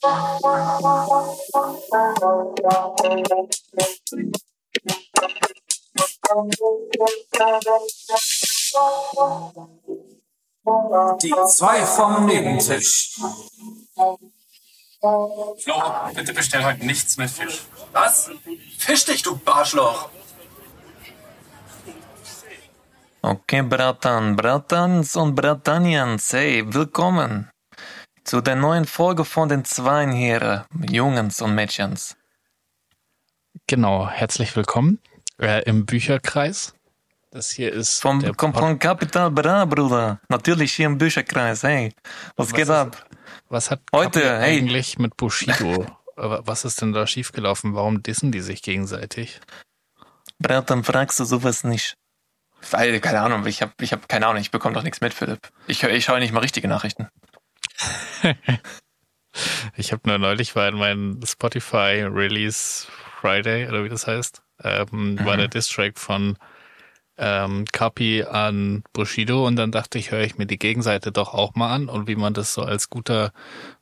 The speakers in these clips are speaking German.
Die zwei vom Nebentisch. Flo, bitte bestell heute nichts mit Fisch. Was? Fisch dich, du Arschloch! Okay, Bratan, Bratans und Bratanians, hey, willkommen zu der neuen Folge von den Zweien hier, Jungens und Mädchens. Genau, herzlich willkommen äh, im Bücherkreis. Das hier ist Vom, der kommt von Capital Bra, Bruder. Natürlich hier im Bücherkreis, hey. Was, Was geht ist- ab? Was hat Heute, Kapi hey. eigentlich mit Bushido? Was ist denn da schiefgelaufen? Warum dissen die sich gegenseitig? Bratan, fragst du sowas nicht? Weil, keine Ahnung, ich habe ich hab keine Ahnung, ich bekomme doch nichts mit, Philipp. Ich, ich schaue nicht mal richtige Nachrichten. Ich habe nur neulich war in meinem Spotify Release Friday oder wie das heißt, ähm, war Mhm. der Distrack von ähm, Kapi an Bushido und dann dachte ich, höre ich mir die Gegenseite doch auch mal an und wie man das so als guter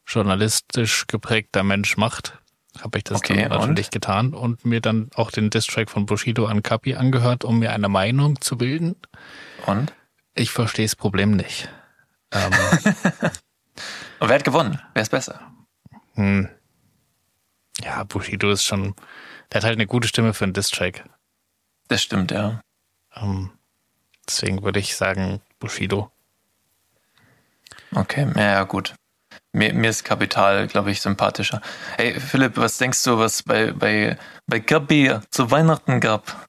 journalistisch geprägter Mensch macht, habe ich das Okay, dann natürlich getan und mir dann auch den Distrack von Bushido an Kapi angehört, um mir eine Meinung zu bilden. Und? Ich verstehe das Problem nicht. Ähm, Und wer hat gewonnen? Wer ist besser? Hm. Ja, Bushido ist schon, der hat halt eine gute Stimme für einen Distrack. Das stimmt, ja. Ähm, deswegen würde ich sagen Bushido. Okay, ja, ja gut. Mir, mir ist Kapital, glaube ich, sympathischer. Hey, Philipp, was denkst du, was bei, bei, bei Kapi zu Weihnachten gab?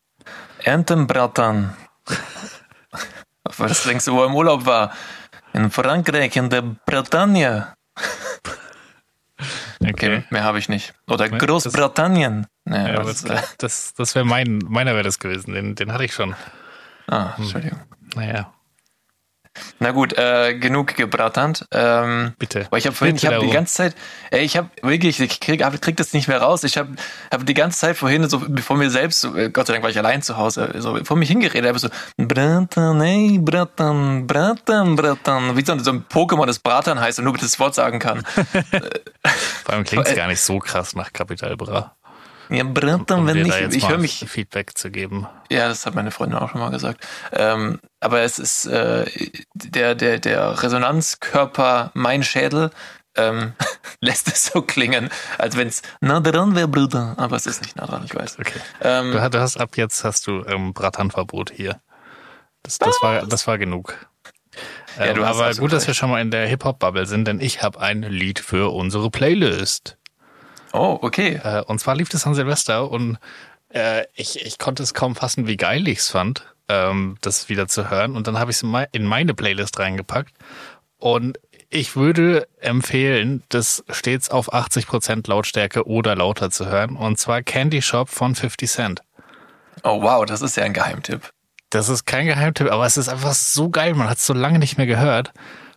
Erntenbratan. was denkst du, wo er im Urlaub war? In Frankreich, in der Bretagne. Okay, mehr habe ich nicht. Oder Großbritannien. Ja, Ja, das, das das, das wäre mein, meiner wäre das gewesen. Den, den hatte ich schon. ah, Entschuldigung. Naja, Na gut, äh, genug gebratant. Ähm, bitte. Weil ich habe vorhin, ich habe die ganze Zeit, ey, ich habe wirklich, ich krieg, hab- krieg das nicht mehr raus. Ich habe hab die ganze Zeit vorhin so vor mir selbst, so, äh, Gott sei Dank war ich allein zu Hause, so vor mich hingeredet, habe so Bratan, ey, Bratan, Bratan, Bratan, wie so, ein- so ein Pokémon, das Bratan heißt und nur das Wort sagen kann. Vor allem klingt es gar nicht so krass nach Capital Bra. Ja, Bratan, Um wenn nicht, da ich höre mich, Feedback zu geben. Ja, das hat meine Freundin auch schon mal gesagt. Ähm, aber es ist äh, der, der, der Resonanzkörper, mein Schädel, ähm, lässt es so klingen, als wenn es nah dran wäre, Bruder. Aber es ist nicht nah dran, ich weiß. Okay. Ähm, Du, hast- ab jetzt hast du ähm, Bratanverbot hier. Das, das war das war genug. Ja, Ähm, aber absolut gut, dass wir recht. schon mal in der Hip-Hop-Bubble sind, denn ich habe ein Lied für unsere Playlist. Oh, okay. Äh, und zwar lief das an Silvester und äh, ich, ich konnte es kaum fassen, wie geil ich es fand, ähm, das wieder zu hören. Und dann habe ich es in mei- in meine Playlist reingepackt. Und ich würde empfehlen, das stets auf 80% Lautstärke oder lauter zu hören. Und zwar Candy Shop von 50 Cent. Oh, wow, das ist ja ein Geheimtipp. Das ist kein Geheimtipp, aber es ist einfach so geil. Man hat es so lange nicht mehr gehört.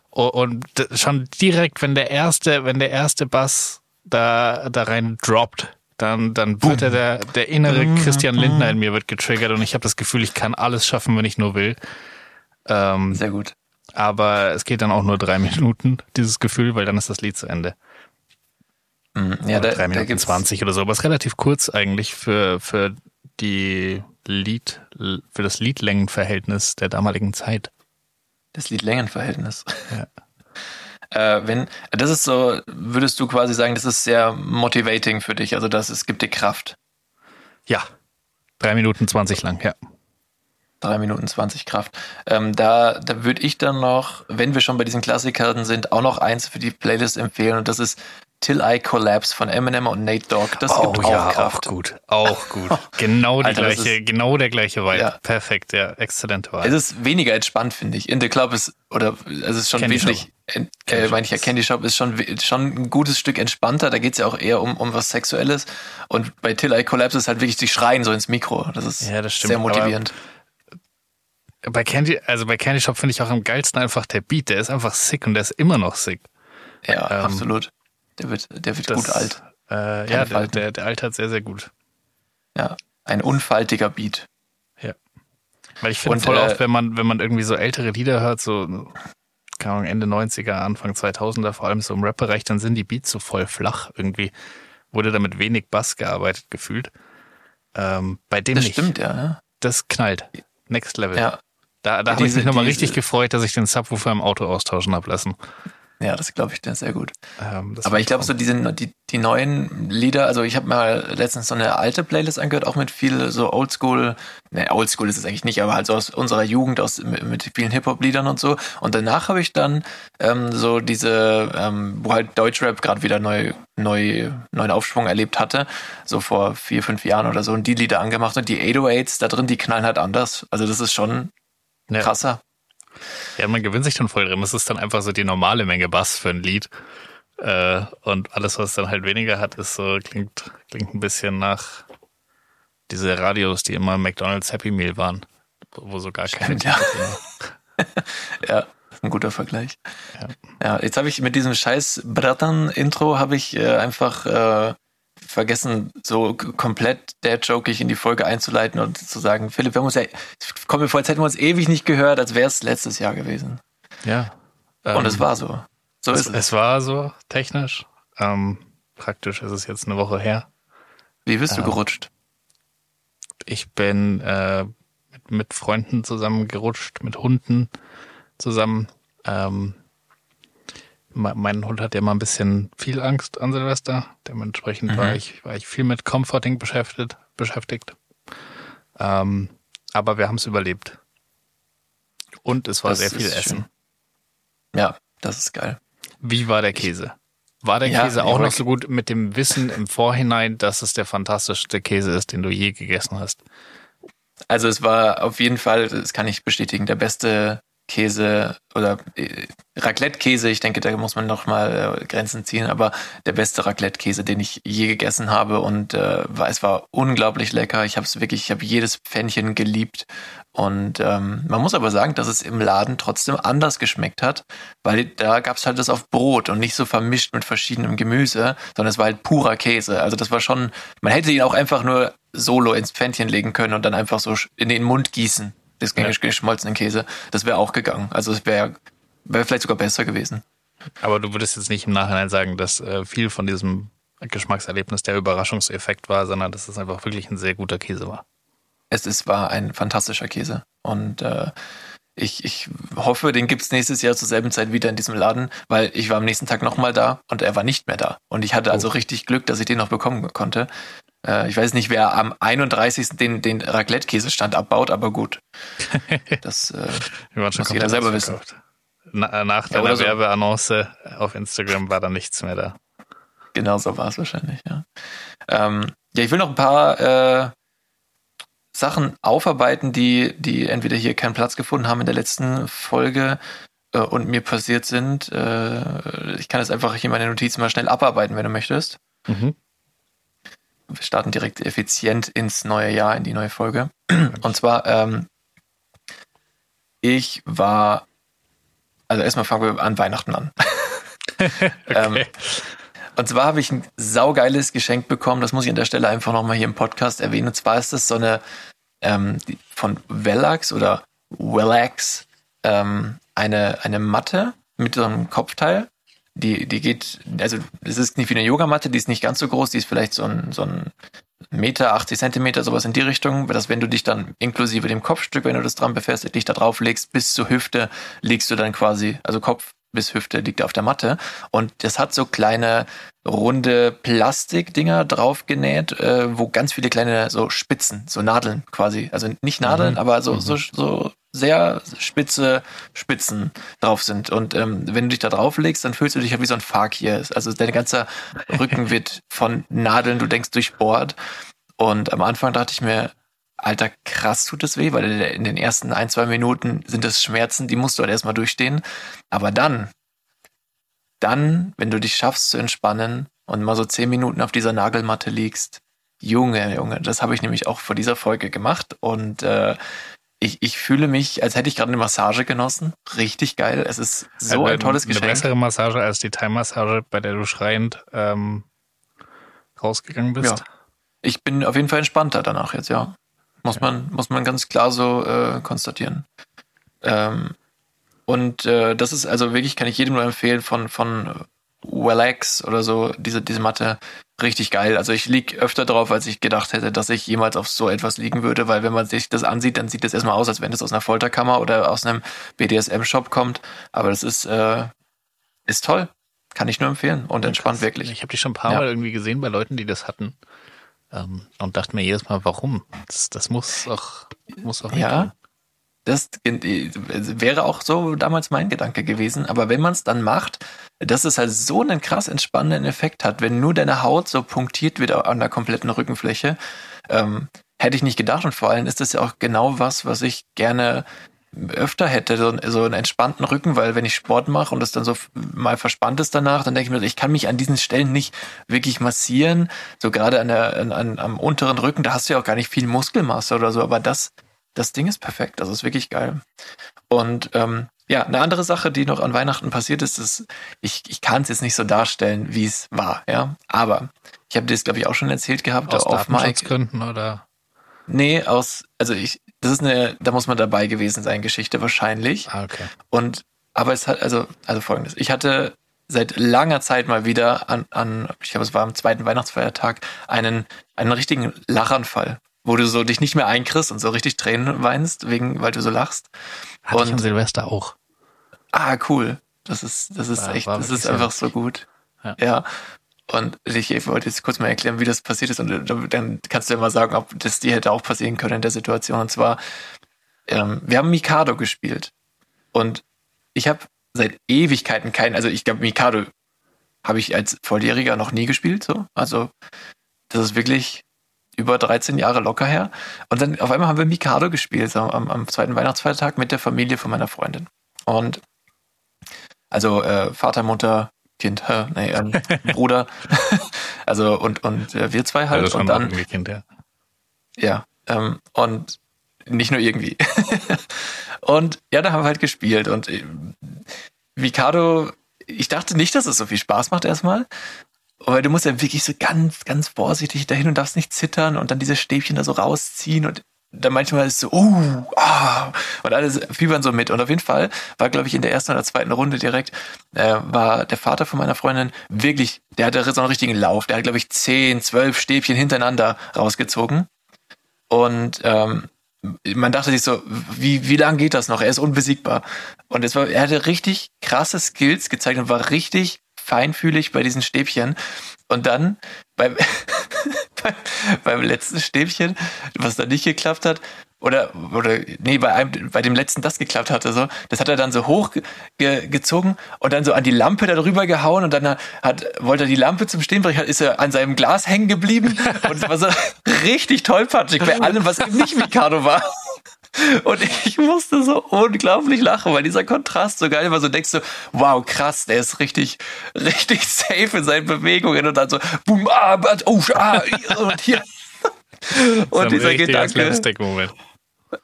Und schon direkt, wenn der erste, wenn der erste Bass da, da rein droppt, dann, dann wird er der, der innere Christian Lindner in mir wird getriggert und ich habe das Gefühl, ich kann alles schaffen, wenn ich nur will. Ähm, Sehr gut. aber es geht dann auch nur drei Minuten, dieses Gefühl, weil dann ist das Lied zu Ende. Mhm. Ja, oder da, drei Minuten 20 oder so, aber es ist relativ kurz eigentlich für, für die Lied, für das Liedlängenverhältnis der damaligen Zeit. das Lied-Längen-Verhältnis. Ja. Äh, wenn, das ist so, würdest du quasi sagen, das ist sehr motivating für dich, also das, es gibt dir Kraft. Ja. Drei Minuten 20 lang, ja. Drei Minuten 20 Kraft. Ähm, da da würde ich dann noch, wenn wir schon bei diesen Klassikern sind, auch noch eins für die Playlist empfehlen und das ist Till I Collapse von Eminem und Nate Dogg. Das gibt auch Kraft. Oh auch gut. Auch gut. Genau die Alter, gleiche, genau der gleiche Vibe. Ja. Perfekt, ja. Exzellente Wahl. Es ist weniger entspannt, finde ich. In the Club ist, oder es ist schon Candy wesentlich, Candy äh, Shop meine ich ja, ist- Candy Shop ist schon, schon ein gutes Stück entspannter. Da geht's ja auch eher um, um was Sexuelles. Und bei Till I Collapse ist halt wirklich, die schreien so ins Mikro. Das ist Ja, das stimmt, sehr motivierend. bei Candy, also bei Candy Shop finde ich auch am geilsten einfach der Beat. Der ist einfach sick und der ist immer noch sick. Ja, ähm, absolut. Der wird, der wird Das, gut alt. Äh, ja, der, der, der altert sehr, sehr gut. Ja, ein unfaltiger Beat. Weil ich finde voll äh, oft, wenn man, wenn man irgendwie so ältere Lieder hört, so, keine Ahnung, Ende 90er, Anfang 2000er, vor allem so im Rap-Bereich, dann sind die Beats so voll flach irgendwie. Wurde damit wenig Bass gearbeitet, gefühlt. Ähm, bei dem Das nicht. stimmt, ja. ne? Das knallt. Next Level. Ja, Da, da habe ich mich nochmal richtig gefreut, dass ich den Subwoofer im Auto austauschen habe lassen. Ja das glaube ich dir sehr gut. Ähm, Aber ich glaube, so diese, die, die neuen Lieder, also ich habe mal letztens so eine alte Playlist angehört, auch mit viel so Oldschool, ne, Oldschool ist es eigentlich nicht, aber halt so aus unserer Jugend, aus mit, mit vielen Hip-Hop-Liedern und so. Und danach habe ich dann ähm, so diese, ähm, wo halt Deutschrap gerade wieder neu, neu, neuen Aufschwung erlebt hatte, so vor vier, fünf Jahren oder so, und die Lieder angemacht und die 808s da drin, die knallen halt anders. Also das ist schon krasser. Ja, man gewinnt sich dann voll drin. Das ist dann einfach so die normale Menge Bass für ein Lied. Äh, und alles, was dann halt weniger hat, ist so, klingt, klingt ein bisschen nach diese Radios, die immer McDonalds Happy Meal waren, wo so gar keine Stimmt, ja. War. Ja, ist ein guter Vergleich. Ja. Ja, jetzt habe ich mit diesem scheiß Brattern-Intro habe ich äh, einfach äh, vergessen, so komplett der Joke in die Folge einzuleiten und zu sagen, Philipp, wir haben uns ja, es kommt mir vor, als hätten wir uns ewig nicht gehört, als wäre es letztes Jahr gewesen. Ja. Und Ähm, es war so. So es, ist es. es war so technisch. Ähm, praktisch ist es jetzt eine Woche her. Wie bist du ja. gerutscht? Ich bin äh, mit, mit Freunden zusammen gerutscht, mit Hunden zusammen. Ähm, mein Hund hat ja mal ein bisschen viel Angst an Silvester. Dementsprechend war, ich, war ich viel mit Comforting beschäftigt. beschäftigt. Ähm, aber wir haben es überlebt. Und es war Das sehr viel Essen. schön. Ja, das ist geil. Wie war der Käse? War der Ja, Käse auch noch so gut mit dem Wissen im Vorhinein, dass es der fantastischste Käse ist, den du je gegessen hast? Also es war auf jeden Fall, das kann ich bestätigen, der beste Käse oder äh, Raclette-Käse. Ich denke, da muss man noch mal äh, Grenzen ziehen, aber der beste Raclette-Käse, den ich je gegessen habe und äh, war, es war unglaublich lecker. Ich habe es wirklich, ich habe jedes Pfännchen geliebt und ähm, man muss aber sagen, dass es im Laden trotzdem anders geschmeckt hat, weil da gab es halt das auf Brot und nicht so vermischt mit verschiedenem Gemüse, sondern es war halt purer Käse. Also das war schon, man hätte ihn auch einfach nur solo ins Pfännchen legen können und dann einfach so in den Mund gießen, das Ja. geschmolzenen Käse. Das wäre auch gegangen. Also es wäre wär vielleicht sogar besser gewesen. Aber du würdest jetzt nicht im Nachhinein sagen, dass äh, viel von diesem Geschmackserlebnis der Überraschungseffekt war, sondern dass es einfach wirklich ein sehr guter Käse war. Es ist, war ein fantastischer Käse. Und äh, ich, ich hoffe, den gibt's nächstes Jahr zur selben Zeit wieder in diesem Laden, weil ich war am nächsten Tag nochmal da und er war nicht mehr da. Und ich hatte also richtig Glück, dass ich den noch bekommen konnte. Äh, ich weiß nicht, wer am 31. den, den Raclette-Käsestand abbaut, aber gut. Das, äh, Muss jeder selber ausverkauft. Na, nach Ja, deiner so. Werbeannonce auf Instagram war da nichts mehr da. Genau so war es wahrscheinlich, ja. Ähm, ja, ich will noch ein paar äh, Sachen aufarbeiten, die, die entweder hier keinen Platz gefunden haben in der letzten Folge äh, und mir passiert sind. Äh, ich kann jetzt einfach hier meine Notizen mal schnell abarbeiten, wenn du möchtest. Mhm. Wir starten direkt effizient ins neue Jahr, in die neue Folge. Und zwar, ähm, ich war, also erstmal fangen wir an Weihnachten an. ähm, und zwar habe ich ein saugeiles Geschenk bekommen, das muss ich an der Stelle einfach nochmal hier im Podcast erwähnen. Und zwar ist das so eine ähm, von Vellax oder Wellax ähm, eine, eine Matte mit so einem Kopfteil. Die, die geht, also es ist nicht wie eine Yogamatte, die ist nicht ganz so groß, die ist vielleicht so ein, so ein Meter, 80 Zentimeter, sowas in die Richtung, dass wenn du dich dann inklusive dem Kopfstück, wenn du das dran befestigt, dich da drauf legst, bis zur Hüfte, legst du dann quasi, also Kopf bis Hüfte liegt auf der Matte. Und das hat so kleine runde Plastikdinger drauf genäht, äh, wo ganz viele kleine so Spitzen, so Nadeln quasi. Also nicht Nadeln, Mhm. aber so, so, so sehr spitze Spitzen drauf sind. Und ähm, wenn du dich da drauf legst, dann fühlst du dich ja wie so ein Fakir. Also dein ganzer Rücken wird von Nadeln, du denkst, durchbohrt. Und am Anfang dachte ich mir, Alter, krass tut es weh, weil in den ersten ein, zwei Minuten sind das Schmerzen, die musst du halt erstmal durchstehen. Aber dann, dann, wenn du dich schaffst zu entspannen und mal so zehn Minuten auf dieser Nagelmatte liegst, Junge, Junge, das habe ich nämlich auch vor dieser Folge gemacht und äh, ich, ich fühle mich, als hätte ich gerade eine Massage genossen. Richtig geil. Es ist so Äh, ein tolles Eine Geschenk. bessere Massage als die Thai-Massage, bei der du schreiend ähm, rausgegangen bist. Ja. Ich bin auf jeden Fall entspannter danach jetzt, ja. Muss man, muss man ganz klar so äh, konstatieren. Ähm, Und äh, das ist also wirklich, kann ich jedem nur empfehlen, von, von Wellax oder so, diese, diese Matte, richtig geil. Also ich lieg öfter drauf, als ich gedacht hätte, dass ich jemals auf so etwas liegen würde, weil wenn man sich das ansieht, dann sieht das erstmal aus, als wenn es aus einer Folterkammer oder aus einem BDSM-Shop kommt. Aber das ist, äh, ist toll. Kann ich nur empfehlen und entspannt Krass. wirklich. Ich habe die schon ein paar Ja. Mal irgendwie gesehen bei Leuten, die das hatten. Ähm, und dachte mir jedes Mal, warum? Das, das muss auch, muss auch Ja. tun. Das äh, wäre auch so damals mein Gedanke gewesen. Aber wenn man es dann macht, dass es halt so einen krass entspannenden Effekt hat, wenn nur deine Haut so punktiert wird an der kompletten Rückenfläche, ähm, hätte ich nicht gedacht. Und vor allem ist das ja auch genau was, was ich gerne öfter hätte, so, so einen entspannten Rücken, weil wenn ich Sport mache und es dann so mal verspannt ist danach, dann denke ich mir, ich kann mich an diesen Stellen nicht wirklich massieren, so gerade an der, an, an, am unteren Rücken, da hast du ja auch gar nicht viel Muskelmasse oder so, aber das, das Ding ist perfekt, das ist wirklich geil. Und ähm, ja, eine andere Sache, die noch an Weihnachten passiert ist, ist, ich, ich kann es jetzt nicht so darstellen, wie es war, ja. Aber ich habe dir das, glaube ich, auch schon erzählt gehabt, Aus auf Mike. Oder? Nee, aus, also ich, das ist eine, da muss man dabei gewesen sein, Geschichte wahrscheinlich. Ah, okay. Und, aber es hat, also, also folgendes. Ich hatte seit langer Zeit mal wieder an, an ich glaube, es war am zweiten Weihnachtsfeiertag, einen, einen richtigen Lachanfall, wo du so dich nicht mehr einkriegst und so richtig Tränen weinst, wegen, weil du so lachst. Hatte ich Und- an Silvester auch. Ah, cool. Das ist, das ist War- echt, war das ist einfach so gut. Ja. Ja. Und ich wollte jetzt kurz mal erklären, wie das passiert ist und dann- dann kannst du ja mal sagen, ob das dir hätte auch passieren können in der Situation. Und zwar, ähm, wir haben Mikado gespielt und ich habe seit Ewigkeiten keinen, also ich glaube, Mikado habe ich als Volljähriger noch nie gespielt, so. Also, das ist wirklich über 13 Jahre locker her. Und dann auf einmal haben wir Mikado gespielt, so am, am zweiten Weihnachtsfeiertag mit der Familie von meiner Freundin. Und also äh, Vater, Mutter, Kind, hä, nee, ähm, Bruder. also und und äh, wir zwei halt. Also und dann Kind, ja. ja, ähm, und nicht nur irgendwie. und ja, da haben wir halt gespielt und äh, Mikado, ich dachte nicht, dass es so viel Spaß macht erstmal. Weil du musst ja wirklich so ganz, ganz vorsichtig dahin und darfst nicht zittern und dann diese Stäbchen da so rausziehen und dann manchmal ist so, oh, ah, und alles fiebern so mit. Und auf jeden Fall war, glaube ich, in der ersten oder zweiten Runde direkt, äh, war der Vater von meiner Freundin wirklich, der hatte so einen richtigen Lauf. Der hat, glaube ich, zehn, zwölf Stäbchen hintereinander rausgezogen. Und ähm, man dachte sich so, wie, wie lang geht das noch? Er ist unbesiegbar. Und es war, er hatte richtig krasse Skills gezeigt und war richtig feinfühlig bei diesen Stäbchen. Und dann beim, beim, letzten Stäbchen, was da nicht geklappt hat, oder, oder nee, bei einem, bei dem letzten das geklappt hatte, so, das hat er dann so hoch ge und dann so an die Lampe darüber gehauen und dann hat, wollte er die Lampe zum Stehen bringen, ist er an seinem Glas hängen geblieben und war so richtig tollpatschig bei allem, was eben nicht Mikado war. Und ich musste so unglaublich lachen, weil dieser Kontrast so geil war. So denkst du, wow, krass, der ist richtig, richtig safe in seinen Bewegungen und dann so, boom, ah, oh, ah, und hier. Und dieser Gedanke,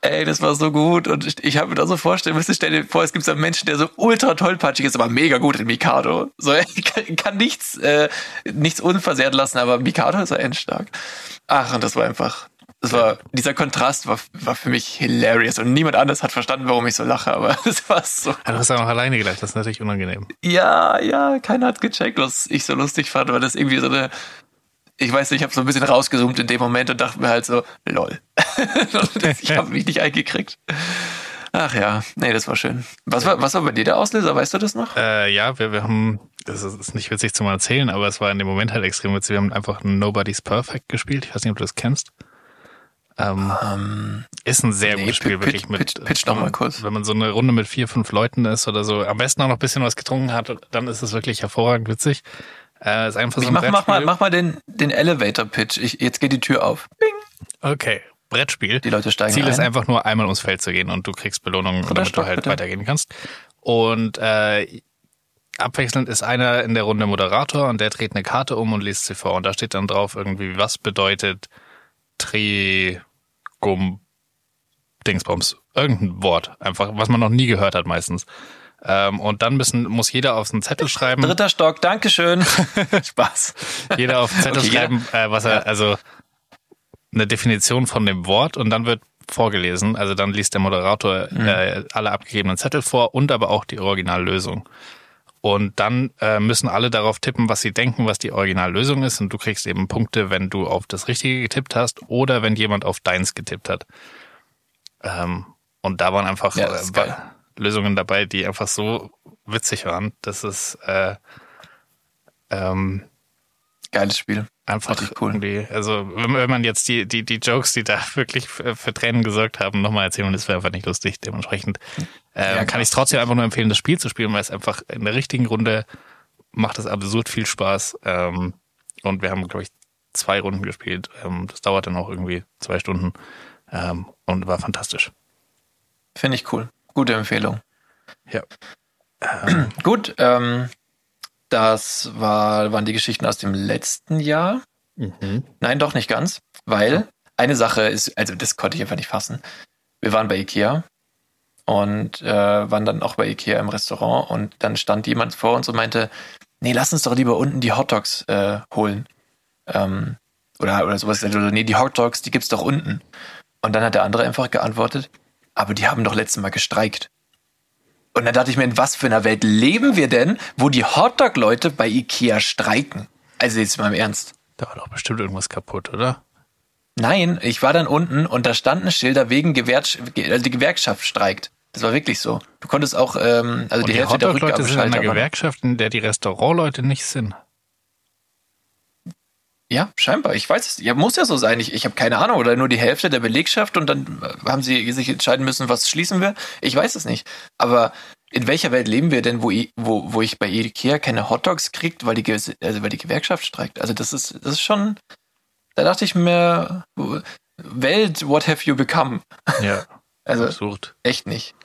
ey, das war so gut. Und ich, ich habe mir da so vorstellen müssen, stell dir vor, es gibt so einen Menschen, der so ultra tollpatschig ist, aber mega gut in Mikado. So, er kann, kann nichts, äh, nichts unversehrt lassen, aber Mikado ist er endstark. Ach, und das war einfach, das war, dieser Kontrast war, war für mich hilarious und niemand anders hat verstanden, warum ich so lache, aber es war so, Ja, du hast auch alleine gedacht, das ist natürlich unangenehm. ja, ja, keiner hat gecheckt, was ich so lustig fand, weil das irgendwie so eine, ich weiß nicht, ich habe so ein bisschen rausgezoomt in dem Moment und dachte mir halt so, lol. ich habe mich nicht eingekriegt. Ach ja, nee, das war schön. Was war, was war bei dir der Auslöser? Weißt du das noch? Äh, ja, wir, wir haben, das ist nicht witzig zum Erzählen, aber es war in dem Moment halt extrem witzig. Wir haben einfach Nobody's Perfect gespielt. Ich weiß nicht, ob du das kennst. Ähm, ist ein sehr nee, gutes Spiel, pitch- wirklich mit. pitch- pitch doch wenn mal man- kurz. Wenn man so eine Runde mit vier, fünf Leuten ist oder so, am besten auch noch ein bisschen was getrunken hat, dann ist es wirklich hervorragend witzig. Äh, ist einfach so ein mach, mach mal, mach mal den, den Elevator-Pitch. Ich, jetzt geht die Tür auf. Bing. Okay, Brettspiel. Die Leute steigen Ziel ein. ist einfach nur einmal ums Feld zu gehen und du kriegst Belohnungen, Dritter damit Stock, du halt bitte. weitergehen kannst. Und äh, abwechselnd ist einer in der Runde Moderator und der dreht eine Karte um und liest sie vor. Und da steht dann drauf irgendwie, was bedeutet Trigum Dingsbums. Irgendein Wort, einfach, was man noch nie gehört hat meistens. Ähm, und dann müssen, muss jeder auf einen Zettel schreiben, Dritter Stock, Dankeschön. Spaß. jeder auf den Zettel Okay, schreiben, äh, was er, also eine Definition von dem Wort und dann wird vorgelesen. Also dann liest der Moderator äh, alle abgegebenen Zettel vor und aber auch die Originallösung. Und dann äh, müssen alle darauf tippen, was sie denken, was die Originallösung ist. Und du kriegst eben Punkte, wenn du auf das Richtige getippt hast oder wenn jemand auf deins getippt hat. Ähm, und da waren einfach Ja, äh, Lösungen dabei, die einfach so witzig waren. Das ist äh, ähm, Geiles Spiel. Einfach cool. irgendwie, also wenn, man jetzt die, die, die Jokes, die da wirklich für, für Tränen gesorgt haben, nochmal erzählen, und das wäre einfach nicht lustig. Dementsprechend äh, Ja, kann ich es trotzdem einfach nur empfehlen, das Spiel zu spielen, weil es einfach in der richtigen Runde macht es absurd viel Spaß. Ähm, und wir haben, glaube ich, zwei Runden gespielt. Ähm, das dauert dann auch irgendwie zwei Stunden ähm, und war fantastisch. Finde ich cool. Gute Empfehlung. Ja. Gut, ähm, das war, waren die Geschichten aus dem letzten Jahr. Nein, doch nicht ganz, weil eine Sache ist, also das konnte ich einfach nicht fassen. Wir waren bei Ikea und äh, waren dann auch bei Ikea im Restaurant und dann stand jemand vor uns und meinte, nee, lass uns doch lieber unten die Hotdogs äh, holen. Ähm, oder, oder sowas. Oder nee, die Hotdogs, die gibt's doch unten. Und dann hat der andere einfach geantwortet, aber die haben doch letztes Mal gestreikt. Und dann dachte ich mir, in was für einer Welt leben wir denn, wo die Hotdog-Leute bei Ikea streiken? Also jetzt mal im Ernst. Da war doch bestimmt irgendwas kaputt, oder? Nein, ich war dann unten und da standen Schilder wegen Gewerks äh, die Gewerkschaft streikt. Das war wirklich so. Du konntest auch, ähm, also Und die, die, Hälfte der Hotdog-Leute sind in waren- Gewerkschaft, in der die Restaurantleute nicht sind. Ja, scheinbar. Ich weiß es. Ja, muss ja so sein. Ich, ich habe keine Ahnung. Oder nur die Hälfte der Belegschaft und dann äh, haben sie sich entscheiden müssen, was schließen wir. Ich weiß es nicht. Aber in welcher Welt leben wir denn, wo, wo, wo ich bei Ikea keine Hotdogs kriegt, weil die, also weil die Gewerkschaft streikt? Also das ist, das ist schon, da dachte ich mir, Welt, what have you become? Ja, Also absurd. echt nicht.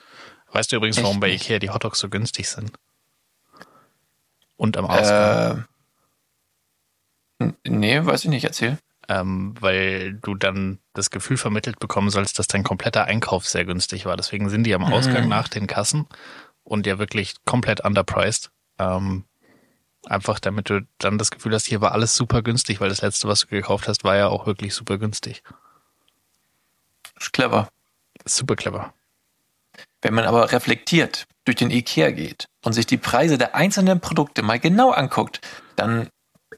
Weißt du übrigens, Echt warum bei nicht. Ikea die Hotdogs so günstig sind? Und am Ausgang. Äh, nee, weiß ich nicht. Erzähl. Ähm, weil du dann das Gefühl vermittelt bekommen sollst, dass dein kompletter Einkauf sehr günstig war. Deswegen sind die am Ausgang nach den Kassen und ja wirklich komplett underpriced. Ähm, einfach damit du dann das Gefühl hast, hier war alles super günstig, weil das letzte, was du gekauft hast, war ja auch wirklich super günstig. Ist clever. Super clever. Wenn man aber reflektiert durch den Ikea geht und sich die Preise der einzelnen Produkte mal genau anguckt, dann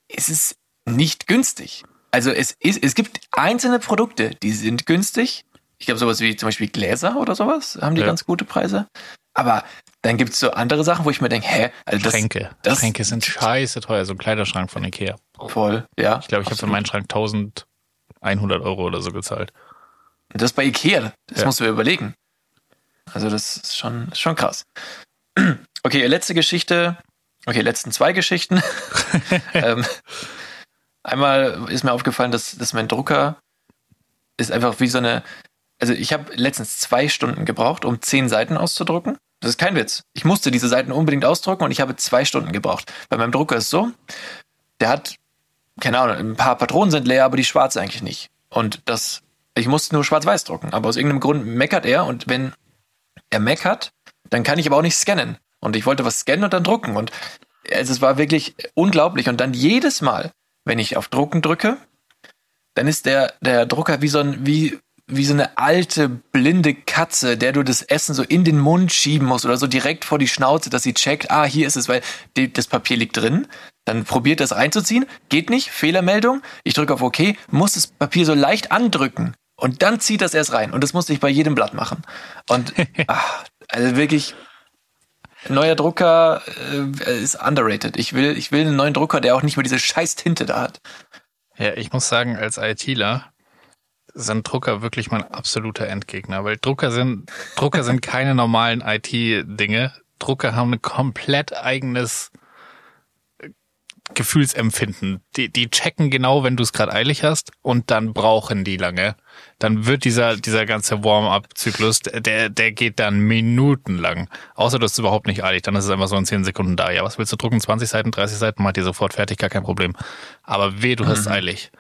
ist es nicht günstig. Also es, ist, es gibt einzelne Produkte, die sind günstig. Ich glaube, sowas wie zum Beispiel Gläser oder sowas haben die Ja. ganz gute Preise. Aber dann gibt es so andere Sachen, wo ich mir denke, hä, also das, Schränke. das Schränke sind scheiße teuer. So ein Kleiderschrank von Ikea. voll, ja. Ich glaube, ich habe für meinen Schrank 1100 Euro oder so gezahlt. Und das bei Ikea, das Ja. musst du dir überlegen. Also das ist schon, ist schon krass. Okay, letzte Geschichte. Okay, letzten zwei Geschichten. ähm, einmal ist mir aufgefallen, dass, dass mein Drucker ist einfach wie so eine. Also ich habe letztens zwei Stunden gebraucht, um zehn Seiten auszudrucken. Das ist kein Witz. Ich musste diese Seiten unbedingt ausdrucken und ich habe zwei Stunden gebraucht. Bei meinem Drucker ist so, der hat, keine Ahnung, ein paar Patronen sind leer, aber die schwarz eigentlich nicht. Und das, ich musste nur schwarz-weiß drucken. Aber aus irgendeinem Grund meckert er und wenn er meckert, dann kann ich aber auch nicht scannen. Und ich wollte was scannen und dann drucken. Und also es war wirklich unglaublich. Und dann jedes Mal, wenn ich auf Drucken drücke, dann ist der, der Drucker wie so ein, wie, wie so eine alte, blinde Katze, der du das Essen so in den Mund schieben musst oder so direkt vor die Schnauze, dass sie checkt, ah, hier ist es, weil die, das Papier liegt drin. Dann probiert das reinzuziehen, geht nicht, Fehlermeldung. Ich drücke auf OK, muss das Papier so leicht andrücken und dann zieht das erst rein. Und das musste ich bei jedem Blatt machen. Und ach, also wirklich, neuer Drucker äh, ist underrated. Ich will, ich will einen neuen Drucker, der auch nicht mehr diese scheiß Tinte da hat. Ja, ich muss sagen, als ITler sind Drucker wirklich mein absoluter Endgegner, weil Drucker sind, Drucker sind keine normalen IT-Dinge. Drucker haben ein komplett eigenes Gefühlsempfinden. Die, die checken genau, wenn du es gerade eilig hast und dann brauchen die lange. Dann wird dieser, dieser ganze Warm-up-Zyklus, der, der geht dann minutenlang. Außer du hast es überhaupt nicht eilig, dann ist es einfach so in 10 Sekunden da. Ja, was willst du drucken? 20 Seiten, 30 Seiten, macht dir sofort fertig, gar kein Problem. Aber weh, du hast es eilig.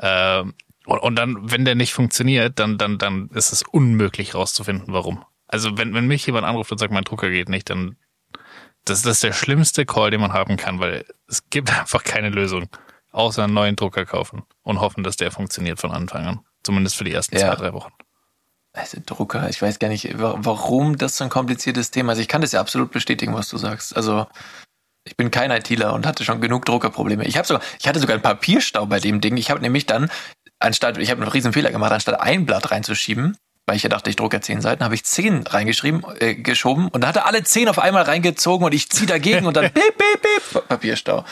Ähm, und, und dann, wenn der nicht funktioniert, dann, dann, dann ist es unmöglich rauszufinden, warum. Also wenn, wenn mich jemand anruft und sagt, mein Drucker geht nicht, dann das, das ist der schlimmste Call, den man haben kann, weil es gibt einfach keine Lösung. Außer einen neuen Drucker kaufen und hoffen, dass der funktioniert von Anfang an. Zumindest für die ersten Ja. zwei, drei Wochen. Also Drucker, ich weiß gar nicht, wa- warum das so ein kompliziertes Thema ist. Ich kann das ja absolut bestätigen, was du sagst. Also ich bin kein ITler und hatte schon genug Druckerprobleme. Ich habe sogar, ich hatte sogar einen Papierstau bei dem Ding. Ich habe nämlich dann anstatt, ich habe einen riesen Fehler gemacht, anstatt ein Blatt reinzuschieben, weil ich ja dachte, ich drucke ja zehn Seiten, habe ich zehn reingeschrieben, äh, geschoben und dann hat er alle zehn auf einmal reingezogen und ich ziehe dagegen und dann piep, piep, piep, Papierstau.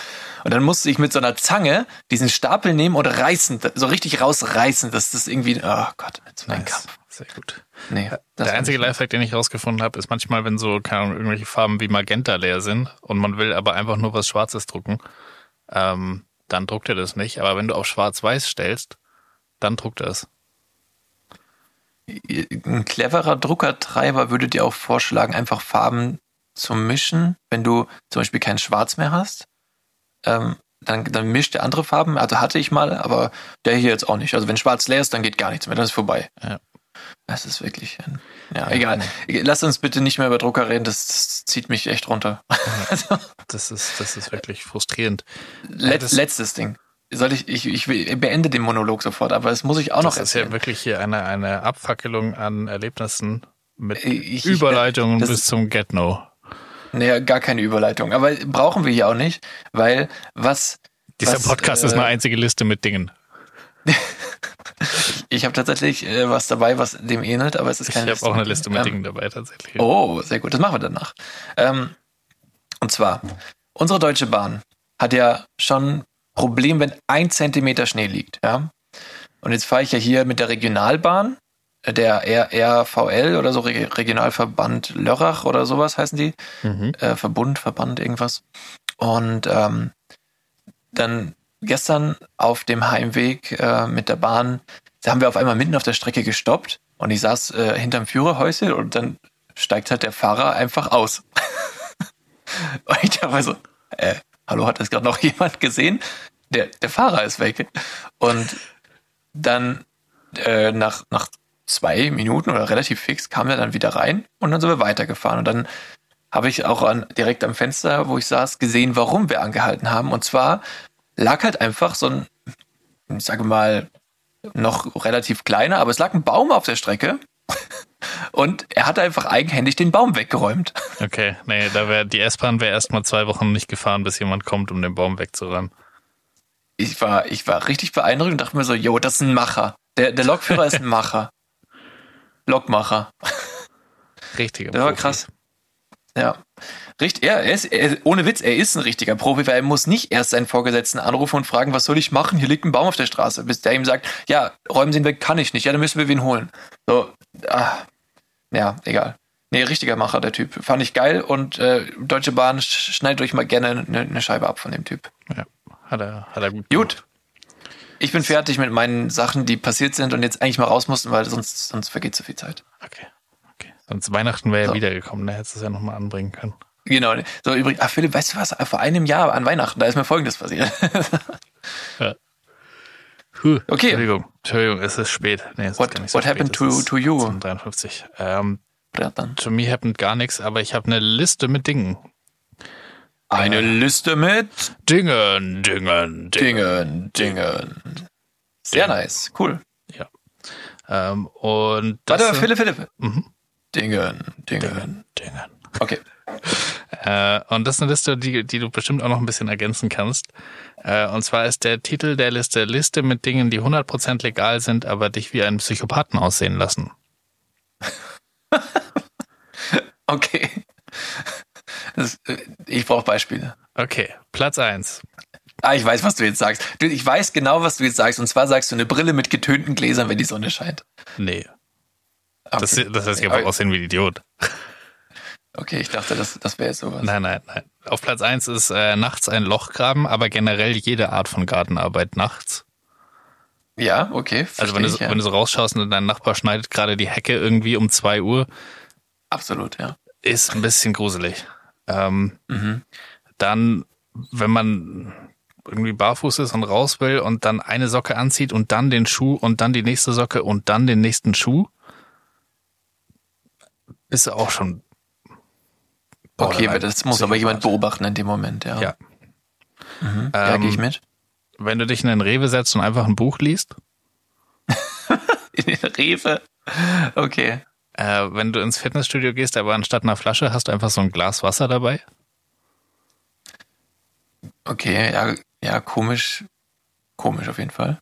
Und dann musste ich mit so einer Zange diesen Stapel nehmen und reißen, so richtig rausreißen, dass das irgendwie, oh Gott, mit so einem Nice. Kampf. Sehr gut. Nee, das Der einzige Lifehack, den ich rausgefunden habe, ist manchmal, wenn so keine Ahnung, irgendwelche Farben wie Magenta leer sind und man will aber einfach nur was Schwarzes drucken, ähm, dann druckt er das nicht. Aber wenn du auf Schwarz-Weiß stellst, dann druckt er es. Ein cleverer Druckertreiber würde dir auch vorschlagen, einfach Farben zu mischen, wenn du zum Beispiel kein Schwarz mehr hast. Ähm, dann, dann mischt der andere Farben. Also hatte ich mal, aber der hier jetzt auch nicht. Also wenn Schwarz leer ist, dann geht gar nichts mehr. Das ist vorbei. Ja. Das ist wirklich ein, ja, egal. Lass uns bitte nicht mehr über Drucker reden. Das, das zieht mich echt runter. Also, Das ist, das ist wirklich frustrierend. let, das- letztes Ding. Soll ich, ich, ich beende den Monolog sofort, aber das muss ich auch noch Das ist ja erzählen. wirklich hier eine, eine Abfackelung an Erlebnissen mit Ich- ich- Überleitungen das- bis zum Get-No. Nee, gar keine Überleitung. Aber brauchen wir hier auch nicht, weil was. Dieser was, Podcast äh, ist eine einzige Liste mit Dingen. Ich habe tatsächlich äh, was dabei, was dem ähnelt, aber es ist Ich keine habe auch eine Liste mit Ähm, Dingen dabei tatsächlich. Oh, sehr gut. Das machen wir danach. Ähm, und zwar, unsere Deutsche Bahn hat ja schon Problem, wenn ein Zentimeter Schnee liegt. Ja? Und jetzt fahre ich ja hier mit der Regionalbahn, äh, der RRVL oder so, Reg- Regionalverband Lörrach oder sowas heißen die. Mhm. Äh, Verbund, Verband, irgendwas. Und ähm, dann gestern auf dem Heimweg äh, mit der Bahn, da haben wir auf einmal mitten auf der Strecke gestoppt und ich saß äh, hinterm Führerhäuschen und dann steigt halt der Fahrer einfach aus. und ich dachte so, äh, hallo, hat das gerade noch jemand gesehen? Der, der Fahrer ist weg. Und dann äh, nach, nach zwei Minuten oder relativ fix kam er dann wieder rein und dann sind wir weitergefahren. Und dann habe ich auch an, direkt am Fenster, wo ich saß, gesehen, warum wir angehalten haben. Und zwar lag halt einfach so ein, ich sage mal, noch relativ kleiner, aber es lag ein Baum auf der Strecke. Und er hat einfach eigenhändig den Baum weggeräumt. Okay, nee, da wäre die S-Bahn wäre erst mal zwei Wochen nicht gefahren, bis jemand kommt, um den Baum wegzuräumen. Ich war, ich war richtig beeindruckt und dachte mir so, yo, das ist ein Macher. Der, der Lokführer ist ein Macher. Lokmacher. Richtiger Der war Profi. krass. Ja. Richtig, er, er ist, er, ohne Witz, er ist ein richtiger Profi, weil er muss nicht erst seinen Vorgesetzten anrufen und fragen, was soll ich machen? Hier liegt ein Baum auf der Straße. Bis der ihm sagt, ja, räumen Sie ihn weg, kann ich nicht. Ja, dann müssen wir wen holen. So, ah, ja, egal. Nee, richtiger Macher, der Typ. Fand ich geil und äh, Deutsche Bahn, sch- schneidet euch mal gerne eine, eine Scheibe ab von dem Typ. Ja, hat er, hat er gut. Gut. Ich bin fertig mit meinen Sachen, die passiert sind und jetzt eigentlich mal raus mussten, weil sonst, sonst vergeht zu viel Zeit. Okay, okay. Sonst Weihnachten wäre So. er wiedergekommen, da hättest du es ja nochmal anbringen können. Genau. So übrigens, ach Philipp, weißt du was? Vor einem Jahr an Weihnachten, da ist mir Folgendes passiert. Huh, Okay. Entschuldigung, Entschuldigung, es ist spät. Nee, es What- ist so what spät. happened to- to you? 53. Ähm, Ja, to me happened gar nichts, aber ich habe eine Liste mit Dingen. Eine Liste mit Dingen, Dingen, Dingen, Dingen. Dingen. Sehr nice, cool. Ja. Ähm, und das Warte, Philipp, Philipp. Mhm. Dingen, Dingen. Dingen. Okay. Äh, und das ist eine Liste, die, die du bestimmt auch noch ein bisschen ergänzen kannst. Äh, und zwar ist der Titel der Liste Liste mit Dingen, die 100% legal sind, aber dich wie einen Psychopathen aussehen lassen. Okay. Das, äh, ich brauche Beispiele. Okay, Platz eins. Ah, ich weiß, was du jetzt sagst. Du, ich weiß genau, was du jetzt sagst. Und zwar sagst du eine Brille mit getönten Gläsern, wenn die Sonne scheint. Nee, Okay. das, das heißt, ich einfach Okay. aussehen wie ein Idiot. Okay, ich dachte, das, das wäre jetzt sowas. Nein, nein, nein. Auf Platz eins ist äh, nachts ein Loch graben, aber generell jede Art von Gartenarbeit nachts. Ja, okay. Also wenn du, ich, ja. wenn du so rausschaust und dein Nachbar schneidet gerade die Hecke irgendwie um zwei Uhr, Absolut, ja. ist ein bisschen gruselig. Ähm, Mhm. Dann, wenn man irgendwie barfuß ist und raus will und dann eine Socke anzieht und dann den Schuh und dann die nächste Socke und dann den nächsten Schuh, bist du auch schon. Okay, aber das muss aber jemand beobachten in dem Moment, ja. Ja. Mhm. Ja, Ähm, gehe ich mit. Wenn du dich in den Rewe setzt und einfach ein Buch liest, In den Rewe. Okay. Äh, wenn du ins Fitnessstudio gehst, aber anstatt einer Flasche hast du einfach so ein Glas Wasser dabei. Okay, ja, ja, komisch. Komisch auf jeden Fall.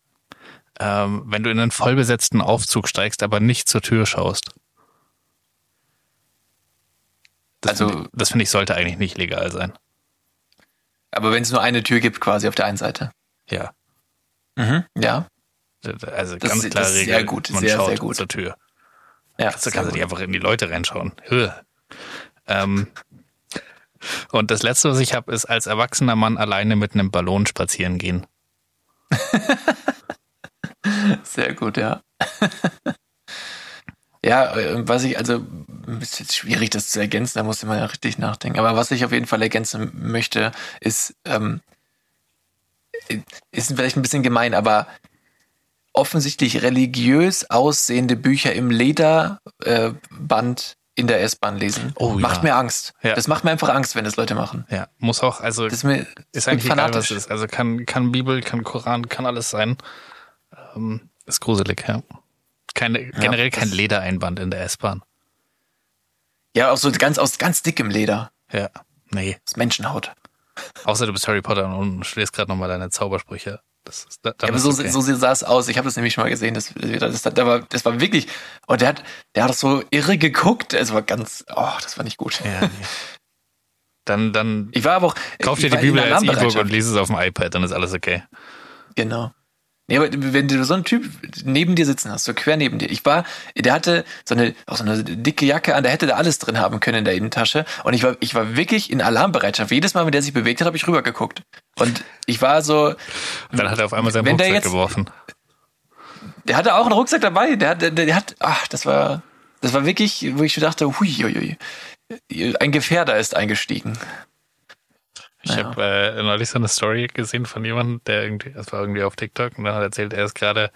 Ähm, wenn du in einen vollbesetzten Aufzug steigst, aber nicht zur Tür schaust. Das Also- finde ich, das finde ich sollte eigentlich nicht legal sein. Aber wenn es nur eine Tür gibt, quasi auf der einen Seite. Ja. Mhm. Ja. Also Das ganz klare das ist Regel. sehr gut, man sehr, schaut sehr gut. zur Tür. Ja, Kannst du kannst du nicht einfach in die Leute reinschauen. Ähm, und das letzte, was ich habe, ist als erwachsener Mann alleine mit einem Ballon spazieren gehen. Sehr gut, ja. ja, äh, was ich, also, ist jetzt schwierig, das zu ergänzen, da muss man ja richtig nachdenken. Aber was ich auf jeden Fall ergänzen möchte, ist, ähm, ist vielleicht ein bisschen gemein, aber offensichtlich religiös aussehende Bücher im Lederband äh, in der S-Bahn lesen. Oh, macht ja. mir Angst. Ja. Das macht mir einfach Angst, wenn das Leute machen. Ja, muss auch, also Das ist mir ist eigentlich egal, was ist. Also kann, kann Bibel, kann Koran, kann alles sein. Ähm, ist gruselig, ja. Keine, generell kein das- Ledereinband in der S-Bahn. Ja, auch so ganz aus ganz dickem Leder. Ja, nee. Ist Menschenhaut. Außer du bist Harry Potter und studierst gerade nochmal deine Zaubersprüche. Das da, Ja, aber so, okay. so sah es aus. Ich habe das nämlich schon mal gesehen. Das, das, das, war, das war wirklich. Und der hat, der hat so irre geguckt. Es war ganz. Oh, das war nicht gut. Ja, nee. Dann, dann Ich war aber auch. kauf dir die Bibel als E-Book und lies es auf dem iPad, dann ist alles okay. Genau. Nee, aber wenn du so einen Typ neben dir sitzen hast, so quer neben dir. Ich war, der hatte so eine, auch so eine dicke Jacke an, der hätte da alles drin haben können in der Innentasche. Und ich war, ich war wirklich in Alarmbereitschaft. Jedes Mal, wenn der sich bewegt hat, habe ich rübergeguckt. Und ich war so, Und dann hat er auf einmal seinen Rucksack jetzt- geworfen. der hatte auch einen Rucksack dabei. Der hat, der, der hat, ach, das war, das war wirklich, wo ich dachte, hui, hui, hui. Ein Gefährder ist eingestiegen. Ich Naja. habe äh, neulich so eine Story gesehen von jemandem, der irgendwie, das war irgendwie auf TikTok und dann hat er erzählt, er ist gerade,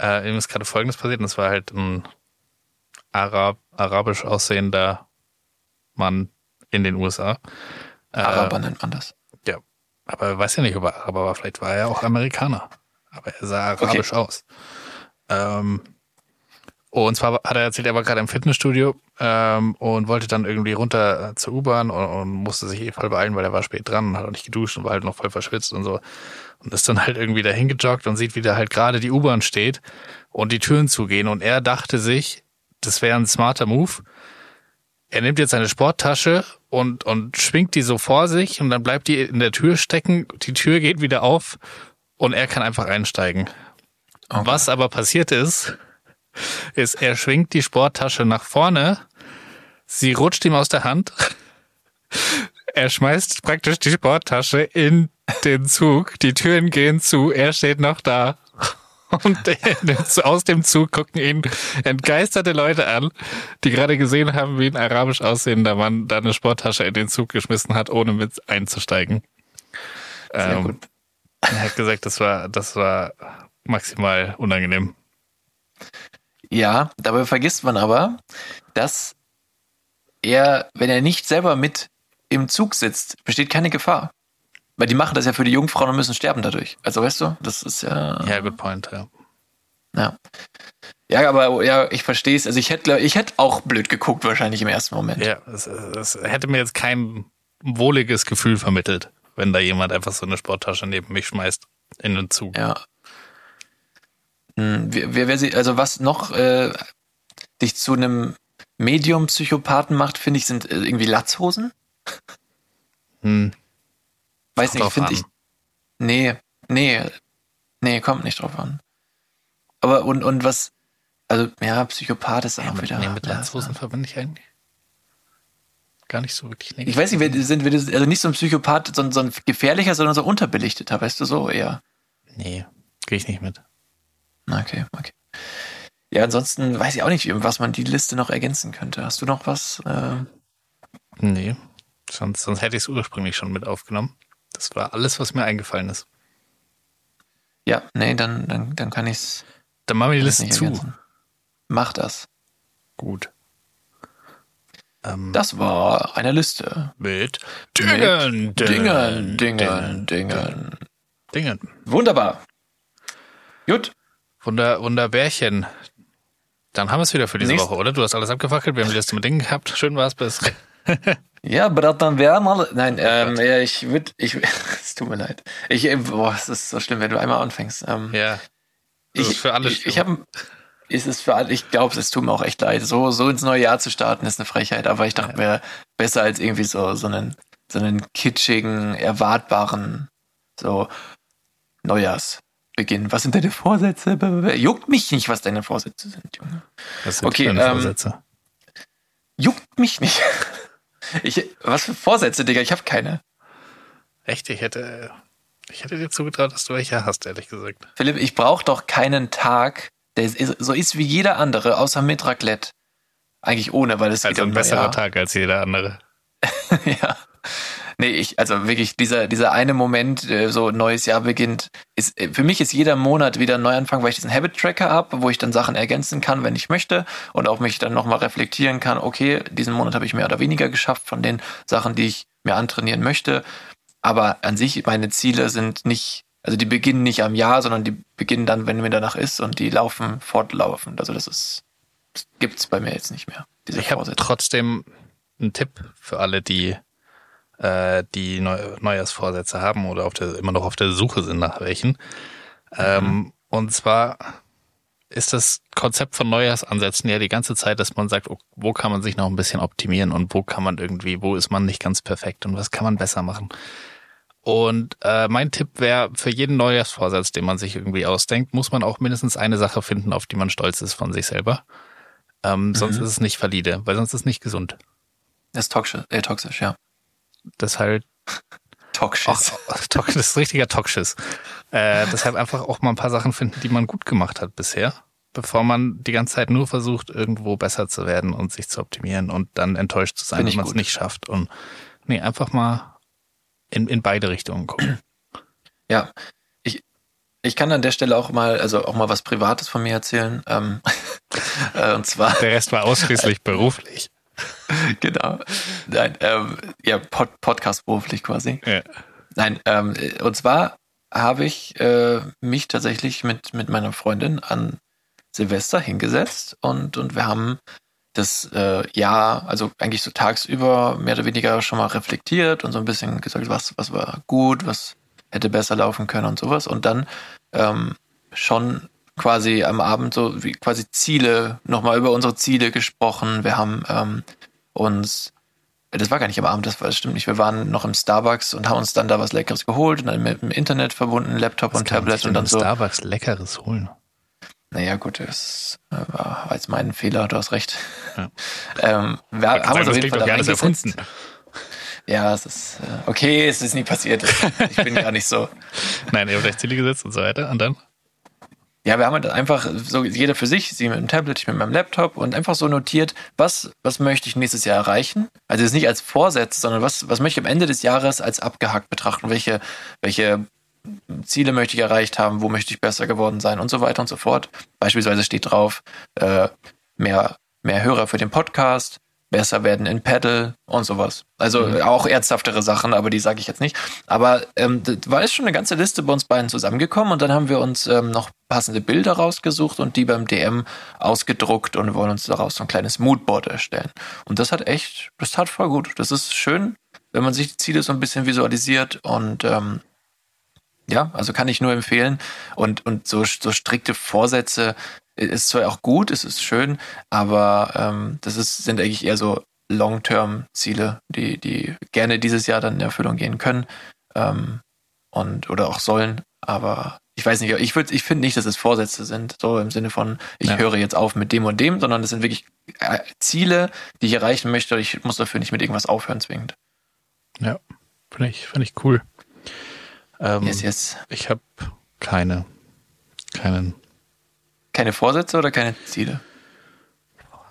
äh, ihm ist gerade Folgendes passiert und es war halt ein Arab, arabisch aussehender Mann in den USA. Äh, Araber nennt man das. Ja, aber er weiß ja nicht, ob er Araber war. Vielleicht war er auch Amerikaner. Aber er sah arabisch aus. Ähm, und zwar hat er erzählt, er war gerade im Fitnessstudio ähm, und wollte dann irgendwie runter äh, zur U-Bahn und, und musste sich eh voll beeilen, weil er war spät dran und hat auch nicht geduscht und war halt noch voll verschwitzt und so. Und ist dann halt irgendwie dahin gejoggt und sieht, wie da halt gerade die U-Bahn steht und die Türen zugehen. Und er dachte sich, das wäre ein smarter Move. Er nimmt jetzt seine Sporttasche und, und schwingt die so vor sich und dann bleibt die in der Tür stecken. Die Tür geht wieder auf und er kann einfach einsteigen. Okay. Was aber passiert ist, ist, er schwingt die Sporttasche nach vorne, sie rutscht ihm aus der Hand, er schmeißt praktisch die Sporttasche in den Zug, die Türen gehen zu, er steht noch da. Und aus dem Zug gucken ihn entgeisterte Leute an, die gerade gesehen haben, wie ein arabisch aussehender Mann da eine Sporttasche in den Zug geschmissen hat, ohne mit einzusteigen. Sehr Ähm, gut. Er hat gesagt, das war, das war maximal unangenehm. Ja, dabei vergisst man aber, dass er, wenn er nicht selber mit im Zug sitzt, besteht keine Gefahr. Weil die machen das ja für die Jungfrauen und müssen sterben dadurch. Also weißt du, das ist ja. Ja, good point, ja. Ja, ja aber ja, ich verstehe es. Also ich hätte, ich hätte auch blöd geguckt, wahrscheinlich im ersten Moment. Ja, es, es hätte mir jetzt kein wohliges Gefühl vermittelt, wenn da jemand einfach so eine Sporttasche neben mich schmeißt in den Zug. Ja. Hm, Wer, wer, sie, also was noch äh, dich zu einem Medium-Psychopathen macht, finde ich, sind äh, irgendwie Latzhosen. Hm, Weiß Kommt nicht, finde ich. Nee, nee, nee, kommt nicht drauf an. Aber und, und was, also ja, Psychopath ist auch mit, wieder. nee, mit ja, Latzhosen verbinde ich eigentlich gar nicht so wirklich Ich weiß nicht, wer sind wir also nicht so ein Psychopath, so, ein- so ein gefährlicher, sondern so unterbelichteter, weißt du so eher. Nee, gehe ich nicht mit. Okay, okay. Ja, ansonsten weiß ich auch nicht, was man die Liste noch ergänzen könnte. Hast du noch was? Äh, Nee, sonst, sonst hätte ich es ursprünglich schon mit aufgenommen. Das war alles, was mir eingefallen ist. ja, nee, dann, dann, dann kann ich's Dann machen wir die Liste zu. ergänzen. Mach das. Gut. Ähm, Das war eine Liste. mit Dingen, Dingen, Dingen, Dingen, Dingen. Dingen. Wunderbar. Gut. Wunder, Wunderbärchen. Dann haben wir es wieder für diese Nächst- Woche, oder? Du hast alles abgefackelt, wir haben Liste mit Dingen gehabt. Schön war's bis. Ja, Bratan, wir haben alle. Nein, ähm, ja, ich würde, ich, es tut mir leid. Ich, äh, boah, es ist so schlimm, wenn du einmal anfängst. Ähm, Ja. Das ich, ist für alle Ich, ich habe, ist es für alle. Ich glaube, es tut mir auch echt leid. So, so ins neue Jahr zu starten ist eine Frechheit. Aber ich dachte mir, besser als irgendwie so, so einen, so einen kitschigen, erwartbaren, so Neujahrsbeginn. Was sind deine Vorsätze? Juckt mich nicht, was deine Vorsätze sind, Junge. Das sind Okay, schöne ähm, Vorsätze. Juckt mich nicht. Ich, was für Vorsätze, Digga? Ich habe keine. Echt, ich hätte, ich hätte dir zugetraut, dass du welche hast, ehrlich gesagt. Philipp, ich brauche doch keinen Tag, der ist, so ist wie jeder andere, außer mit Raclette. Eigentlich ohne, weil es Also wieder ein ein besserer Neujahr. Tag als jeder andere. ja. Nee, ich, also wirklich, dieser, dieser eine Moment, äh, so ein neues Jahr beginnt, ist, äh, für mich ist jeder Monat wieder ein Neuanfang, weil ich diesen Habit-Tracker habe, wo ich dann Sachen ergänzen kann, wenn ich möchte und auch mich dann nochmal reflektieren kann, okay, diesen Monat habe ich mehr oder weniger geschafft von den Sachen, die ich mir antrainieren möchte. Aber an sich, meine Ziele sind nicht, also die beginnen nicht am Jahr, sondern die beginnen dann, wenn mir danach ist und die laufen fortlaufend. Also das ist, das gibt's bei mir jetzt nicht mehr. Diese Ich habe trotzdem einen Tipp für alle, die äh, die Neu Neujahrsvorsätze haben oder auf der, immer noch auf der Suche sind nach welchen. Ähm, und zwar ist das Konzept von Neujahrsansätzen ja die ganze Zeit, dass man sagt, oh, wo kann man sich noch ein bisschen optimieren und wo kann man irgendwie, wo ist man nicht ganz perfekt und was kann man besser machen. Und äh, mein Tipp wäre, für jeden Neujahrsvorsatz, den man sich irgendwie ausdenkt, muss man auch mindestens eine Sache finden, auf die man stolz ist von sich selber. Ähm, Sonst ist es nicht valide, weil sonst ist es nicht gesund. Das ist toxisch, äh, toxisch, ja. Deshalb, Toxisch. ach, to- das ist richtiger Toxis. Äh, deshalb einfach auch mal ein paar Sachen finden, die man gut gemacht hat bisher, bevor man die ganze Zeit nur versucht, irgendwo besser zu werden und sich zu optimieren und dann enttäuscht zu sein, wenn man es nicht schafft. Und nee, einfach mal in, in beide Richtungen gucken. Ja, ich, ich kann an der Stelle auch mal, also auch mal was Privates von mir erzählen. Ähm, äh, und zwar, Der Rest war ausschließlich beruflich. genau, nein, ähm, ja, Pod, Podcast beruflich quasi. Ja. Nein, ähm, und zwar habe ich äh, mich tatsächlich mit, mit meiner Freundin an Silvester hingesetzt und, und wir haben das äh, Jahr, also eigentlich so tagsüber mehr oder weniger schon mal reflektiert und so ein bisschen gesagt, was, was war gut, was hätte besser laufen können und sowas. Und dann ähm, schon quasi am Abend so wie quasi Ziele, nochmal über unsere Ziele gesprochen. Wir haben ähm, uns das war gar nicht am Abend, das, war, das stimmt nicht. Wir waren noch im Starbucks und haben uns dann da was Leckeres geholt und dann mit dem Internet verbunden, Laptop und kann man Tablet und dann so. Starbucks Leckeres holen. Naja, gut, das äh, war jetzt mein Fehler, du hast recht. Ja. ähm, wir Sagen, haben uns das auf jeden Fall alles erfunden. Ja, es ist äh, okay, es ist nie passiert. Ich bin gar nicht so. Nein, ihr habt euch Ziele gesetzt und so weiter. Und dann? Ja, wir haben halt einfach so jeder für sich, sie mit dem Tablet, ich mit meinem Laptop und einfach so notiert, was, was möchte ich nächstes Jahr erreichen? Also jetzt nicht als Vorsatz, sondern was, was möchte ich am Ende des Jahres als abgehakt betrachten? Welche, welche Ziele möchte ich erreicht haben? Wo möchte ich besser geworden sein? Und so weiter und so fort. Beispielsweise steht drauf, äh, mehr, mehr Hörer für den Podcast, besser werden in Paddle und sowas. Also auch ernsthaftere Sachen, aber die sage ich jetzt nicht. Aber ähm, war jetzt schon eine ganze Liste bei uns beiden zusammengekommen und dann haben wir uns ähm, noch passende Bilder rausgesucht und die beim DM ausgedruckt und wollen uns daraus so ein kleines Moodboard erstellen. Und das hat echt, das tat voll gut. Das ist schön, wenn man sich die Ziele so ein bisschen visualisiert und ähm, ja, also kann ich nur empfehlen. Und, und so, so strikte Vorsätze ist zwar auch gut, es ist schön, aber ähm, das ist, sind eigentlich eher so Long-Term-Ziele, die, die gerne dieses Jahr dann in Erfüllung gehen können ähm, und oder auch sollen. Aber ich weiß nicht, ich ich finde nicht, dass es Vorsätze sind, so im Sinne von, ich Ja. höre jetzt auf mit dem und dem, sondern es sind wirklich äh, Ziele, die ich erreichen möchte. Ich muss dafür nicht mit irgendwas aufhören zwingend. Ja, finde ich, finde ich cool. Ähm, Yes, yes. Ich habe keine, keinen Keine Vorsätze oder keine Ziele?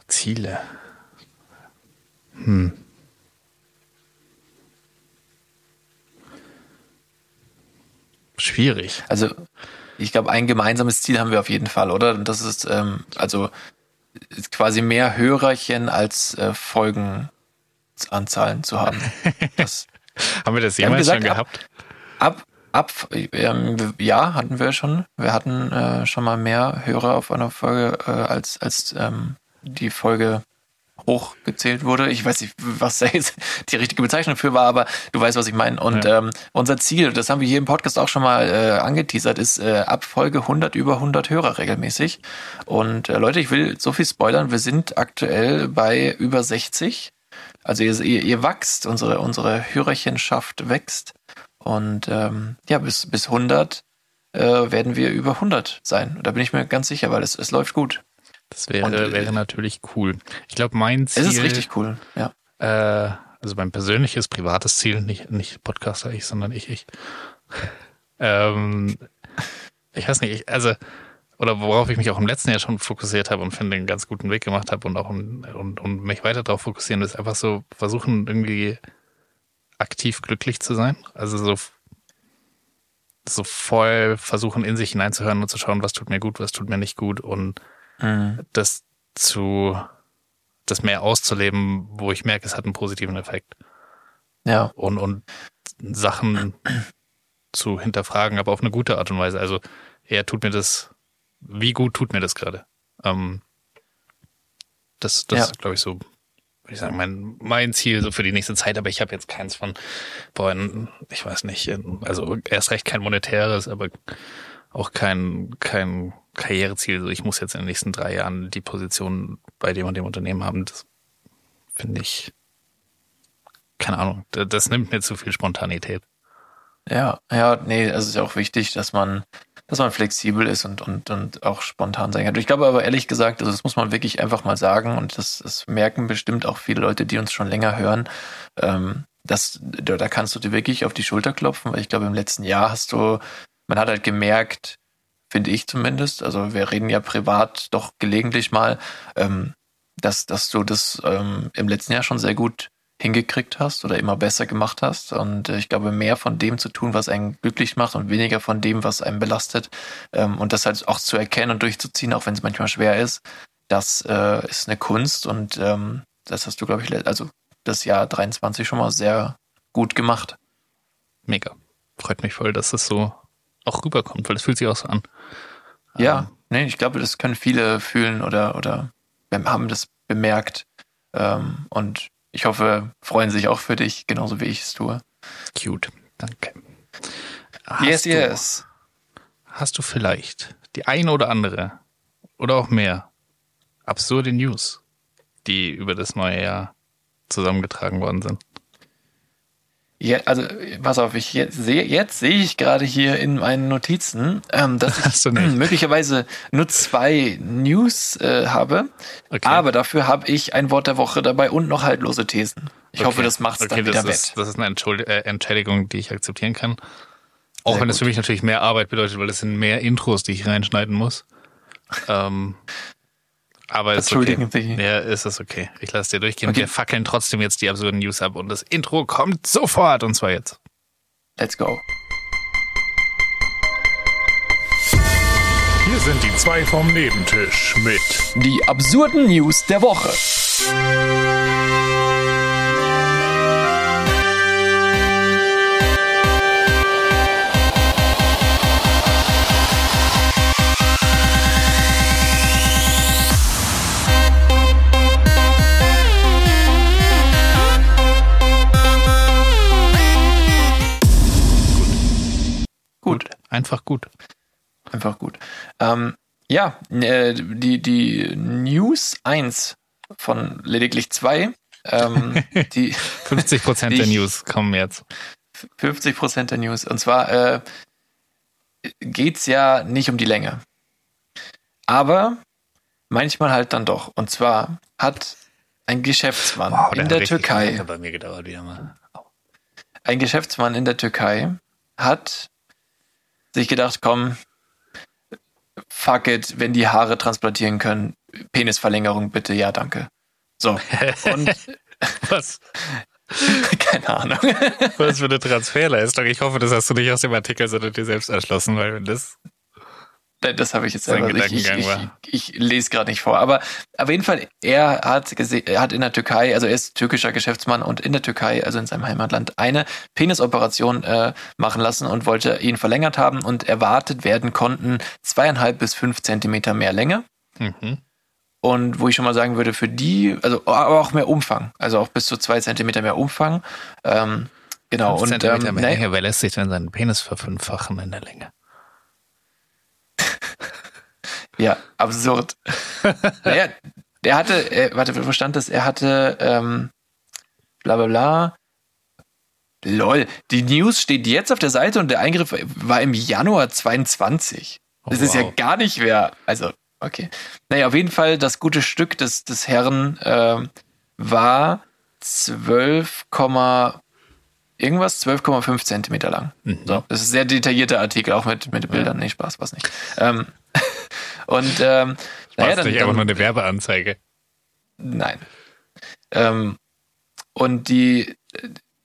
Ziele. Hm. Schwierig. Also, ich glaube, ein gemeinsames Ziel haben wir auf jeden Fall, oder? Und das ist, ähm, also ist quasi mehr Hörerchen als äh, Folgenanzahlen zu haben. Das, Haben wir das Wir jemals gesagt, schon ab- gehabt? ab, Ab, ähm, ja, hatten wir schon. Wir hatten äh, schon mal mehr Hörer auf einer Folge, äh, als, als ähm, die Folge hochgezählt wurde. Ich weiß nicht, was da jetzt die richtige Bezeichnung für war, aber du weißt, was ich meine. Und Ja. ähm, unser Ziel, das haben wir hier im Podcast auch schon mal äh, angeteasert, ist äh, ab Folge 100 über 100 Hörer regelmäßig. Und äh, Leute, ich will so viel spoilern, wir sind aktuell bei über 60. Also ihr, ihr, ihr wachst, unsere, unsere Hörerchenschaft wächst. Und ähm, ja, bis, bis 100 äh, werden wir über 100 sein. Da bin ich mir ganz sicher, weil es, es läuft gut. Das wäre, Und, äh, wäre natürlich cool. Ich glaube, mein Ziel. Es ist richtig cool, ja. Äh, also mein persönliches, privates Ziel, nicht, nicht Podcaster ich, sondern ich, ich. ähm, ich weiß nicht, ich, also, oder worauf ich mich auch im letzten Jahr schon fokussiert habe und finde, einen ganz guten Weg gemacht habe und auch und, und, und mich weiter darauf fokussieren, ist einfach so versuchen, irgendwie aktiv glücklich zu sein. Also so, so voll versuchen, in sich hineinzuhören und zu schauen, was tut mir gut, was tut mir nicht gut und Mhm. das zu, das mehr auszuleben, wo ich merke, es hat einen positiven Effekt. Ja, Und, und Sachen zu hinterfragen, aber auf eine gute Art und Weise. Also eher tut mir das, wie gut tut mir das gerade? Ähm, das, das Ja. ist, glaube ich, so, würde ich sagen, mein, mein Ziel so für die nächste Zeit, aber ich habe jetzt keins von, boah, ich weiß nicht, also erst recht kein monetäres, aber auch kein, kein Karriereziel. So, ich muss jetzt in den nächsten drei Jahren die Position bei dem und dem Unternehmen haben. Das finde ich, keine Ahnung, das, das nimmt mir zu viel Spontanität. ja, ja, nee, es ist auch wichtig, dass man, dass man flexibel ist und, und, und auch spontan sein kann. Ich glaube aber ehrlich gesagt, also das muss man wirklich einfach mal sagen und das, das merken bestimmt auch viele Leute, die uns schon länger hören, ähm, dass, da, da kannst du dir wirklich auf die Schulter klopfen, weil ich glaube, im letzten Jahr hast du, man hat halt gemerkt, finde ich zumindest, also wir reden ja privat doch gelegentlich mal, ähm, dass, dass du das ähm, im letzten Jahr schon sehr gut hingekriegt hast oder immer besser gemacht hast. Und äh, ich glaube, mehr von dem zu tun, was einen glücklich macht und weniger von dem, was einen belastet. Ähm, und das halt auch zu erkennen und durchzuziehen, auch wenn es manchmal schwer ist, das äh, ist eine Kunst. Und ähm, das hast du, glaube ich, also das Jahr 23 schon mal sehr gut gemacht. Mega. Freut mich voll, dass es so auch rüberkommt, weil es fühlt sich auch so an. Ja, nee, ich glaube, das können viele fühlen oder, oder haben das bemerkt. Ähm, und ich hoffe, freuen sich auch für dich, genauso wie ich es tue. Cute. Danke. Hast yes, du, yes. Hast du vielleicht die eine oder andere oder auch mehr absurde News, die über das neue Jahr zusammengetragen worden sind? Ja, also, pass auf, ich jetzt sehe, jetzt sehe ich gerade hier in meinen Notizen, ähm, dass Hast du ich nicht. möglicherweise nur zwei News äh, habe, Okay. aber dafür habe ich ein Wort der Woche dabei und noch haltlose Thesen. Ich hoffe, Okay. das macht's okay, dann wieder das ist, wett. Das ist eine Entschuld äh, Entschädigung, die ich akzeptieren kann. Auch Sehr wenn es für mich natürlich mehr Arbeit bedeutet, weil es sind mehr Intros, die ich reinschneiden muss. Ähm, aber ist okay. Sie. Ja, ist es okay. Ich lasse dir durchgehen. Okay. Wir fackeln trotzdem jetzt die absurden News ab und das Intro kommt sofort und zwar jetzt. Let's go. Hier sind die zwei vom Nebentisch mit Die absurden News der Woche. Gut. Einfach gut. Einfach gut. Ähm, ja, äh, die, die News 1 von lediglich zwei, ähm, die 50 Prozent der News kommen jetzt. 50 Prozent der News. Und zwar äh, geht's ja nicht um die Länge. Aber manchmal halt dann doch. Und zwar hat ein Geschäftsmann in der Türkei, bei mir gedauert ein Geschäftsmann in der Türkei hat sich gedacht, komm, fuck it, wenn die Haare transplantieren können, Penisverlängerung bitte, ja, danke. So. Und Was? keine Ahnung. Was für eine Transferleistung. Ich hoffe, das hast du nicht aus dem Artikel, sondern dir selbst erschlossen, weil wenn das. Das habe ich jetzt. Ich, Gedankengang war. ich, ich lese gerade nicht vor. Aber auf jeden Fall, er hat, er hat in der Türkei, also er ist türkischer Geschäftsmann und in der Türkei, also in seinem Heimatland, eine Penisoperation äh, machen lassen und wollte ihn verlängert haben und erwartet werden konnten zweieinhalb bis fünf Zentimeter mehr Länge. Mhm. Und wo ich schon mal sagen würde, für die, also aber auch mehr Umfang, also auch bis zu zwei Zentimeter mehr Umfang. Ähm, genau. Fünf Und Zentimeter ähm, mehr nee, Länge, wer lässt sich denn seinen Penis verfünffachen in der Länge? Ja, absurd. naja, der hatte, äh, warte, wo stand das? Er hatte, ähm, bla bla bla. Lol, die News steht jetzt auf der Seite und der Eingriff war im Januar 22. Das Oh, ist ja gar nicht mehr, also, okay. Naja, auf jeden Fall, das gute Stück des, des Herrn ähm, war 12, irgendwas, 12,5 Zentimeter lang. Mhm. So, das ist ein sehr detaillierter Artikel, auch mit, mit Bildern. Nee, Spaß, was nicht. Ähm, und ähm, naja, dann, nicht einfach nur eine Werbeanzeige. Nein. Ähm, und die,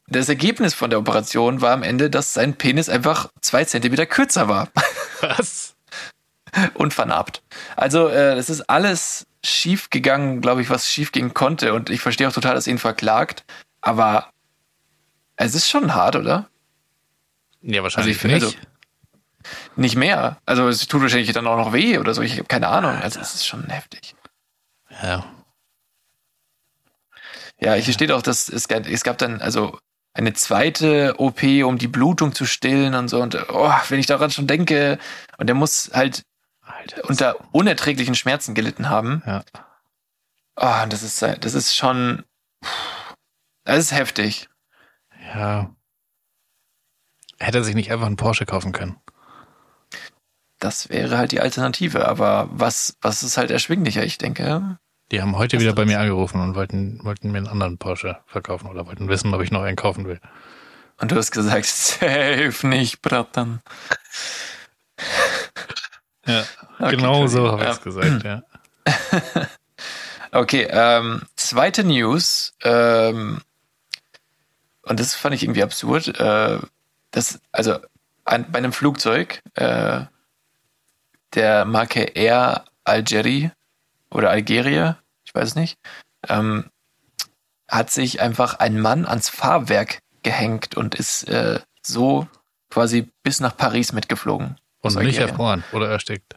das Ergebnis von der Operation war am Ende, dass sein Penis einfach zwei Zentimeter kürzer war Was? und vernarbt. Also äh, es ist alles schief gegangen, glaube ich, was schief gehen konnte. Und ich verstehe auch total, dass ihn verklagt. Aber es ist schon hart, oder? Ja, wahrscheinlich ich finde, nicht. Nicht mehr. Also es tut wahrscheinlich dann auch noch weh oder so. Ich habe keine Ahnung. Also es ist schon heftig. ja. Ja, hier steht auch, dass es gab, es gab dann also eine zweite OP, um die Blutung zu stillen und so. Und oh, wenn ich daran schon denke, und der muss halt Alter. unter unerträglichen Schmerzen gelitten haben. Ja. Oh, das ist das ist schon, das ist heftig. ja. Hätte er sich nicht einfach einen Porsche kaufen können. Das wäre halt die Alternative. Aber was was ist halt erschwinglicher? Ich denke. Die haben heute wieder bei mir angerufen und wollten, wollten mir einen anderen Porsche verkaufen oder wollten wissen, ob ich noch einen kaufen will. Und du hast gesagt, safe nicht, Bratan. Ja, Okay, genau so habe ich es gesagt, ja. Okay, ähm, zweite News, ähm, und das fand ich irgendwie absurd, äh, das, also an, bei einem Flugzeug äh, der Marke Air Algerie oder Algeria, ich weiß es nicht, ähm, hat sich einfach ein Mann ans Fahrwerk gehängt und ist äh, so quasi bis nach Paris mitgeflogen. Und nicht erfroren oder erstickt.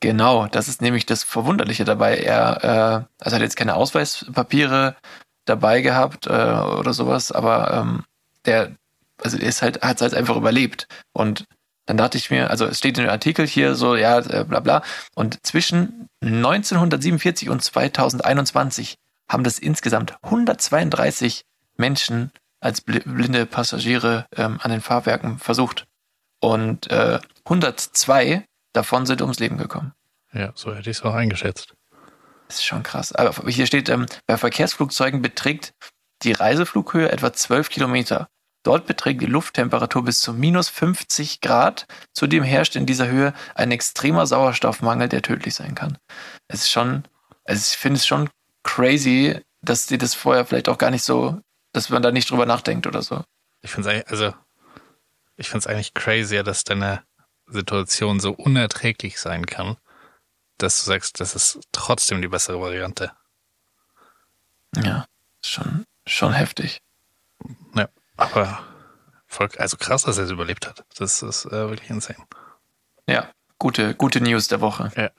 Genau, das ist nämlich das Verwunderliche dabei. Er äh, also hat jetzt keine Ausweispapiere dabei gehabt äh, oder sowas, aber ähm, der also er ist halt hat es halt einfach überlebt und dann dachte ich mir, also es steht in dem Artikel hier so, ja, äh, bla bla. Und zwischen 1947 und 2021 haben das insgesamt 132 Menschen als bli- blinde Passagiere ähm, an den Fahrwerken versucht. Und äh, 102 davon sind ums Leben gekommen. Ja, so hätte ich es auch eingeschätzt. Das ist schon krass. Aber hier steht, ähm, bei Verkehrsflugzeugen beträgt die Reiseflughöhe etwa 12 Kilometer. Dort beträgt die Lufttemperatur bis zu minus 50 Grad. Zudem herrscht in dieser Höhe ein extremer Sauerstoffmangel, der tödlich sein kann. Es ist schon, also ich finde es schon crazy, dass die das vorher vielleicht auch gar nicht so, dass man da nicht drüber nachdenkt oder so. Ich finde es eigentlich, also, ich finde es eigentlich crazier, dass deine Situation so unerträglich sein kann, dass du sagst, das ist trotzdem die bessere Variante. Ja, schon, schon heftig. Aber voll, also krass, dass er es überlebt hat. Das ist äh, wirklich insane. Ja, gute, gute News der Woche. Ja.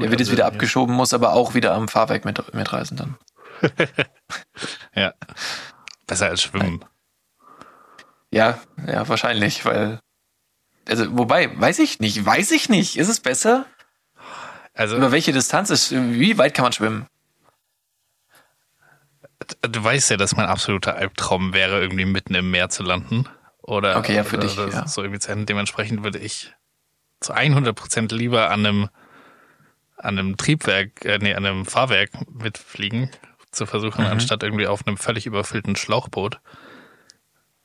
Er wird jetzt wieder abgeschoben, muss aber auch wieder am Fahrwerk mit, mitreisen dann. Ja. Besser als schwimmen. Ja, ja, wahrscheinlich, weil. Also, wobei, weiß ich nicht, weiß ich nicht. Ist es besser? Also, Über welche Distanz ist, wie weit kann man schwimmen? Du weißt ja, dass mein absoluter Albtraum wäre, irgendwie mitten im Meer zu landen. Oder, Okay, ja, für oder, dich, ja. so irgendwie zu enden. Dementsprechend würde ich zu 100% lieber an einem, an einem Triebwerk, äh, nee, an einem Fahrwerk mitfliegen, zu versuchen, Mhm. anstatt irgendwie auf einem völlig überfüllten Schlauchboot.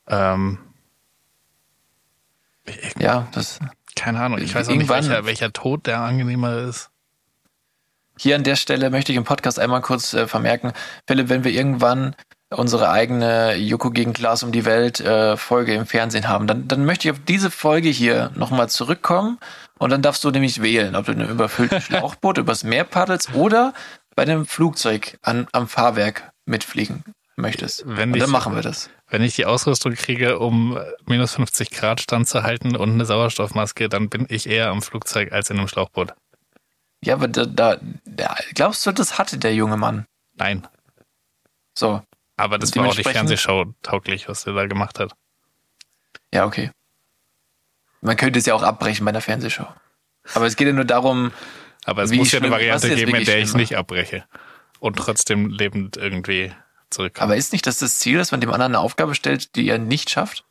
Ähm, Ja, das. keine Ahnung, ich weiß auch nicht, welcher, welcher Tod der angenehmer ist. Hier an der Stelle möchte ich im Podcast einmal kurz äh, vermerken, Philipp, wenn wir irgendwann unsere eigene Joko gegen Klaas um die Welt äh, Folge im Fernsehen haben, dann, dann möchte ich auf diese Folge hier nochmal zurückkommen und dann darfst du nämlich wählen, ob du in einem überfüllten Schlauchboot übers Meer paddelst oder bei einem Flugzeug an, am Fahrwerk mitfliegen möchtest. Wenn und ich- dann machen wir das. Wenn ich die Ausrüstung kriege, um minus 50 Grad standzuhalten und eine Sauerstoffmaske, dann bin ich eher am Flugzeug als in einem Schlauchboot. Ja, aber da, da, da glaubst du, das hatte der junge Mann? Nein. So, Aber das war auch nicht Fernsehshow tauglich, was der da gemacht hat. ja, okay. Man könnte es ja auch abbrechen bei einer Fernsehshow. Aber es geht ja nur darum, Aber es Wie muss ja eine Variante geben, in der ich schlimmer? nicht abbreche. Und trotzdem lebend irgendwie zurückkomme. aber ist nicht das das Ziel, dass man dem anderen eine Aufgabe stellt, die er nicht schafft?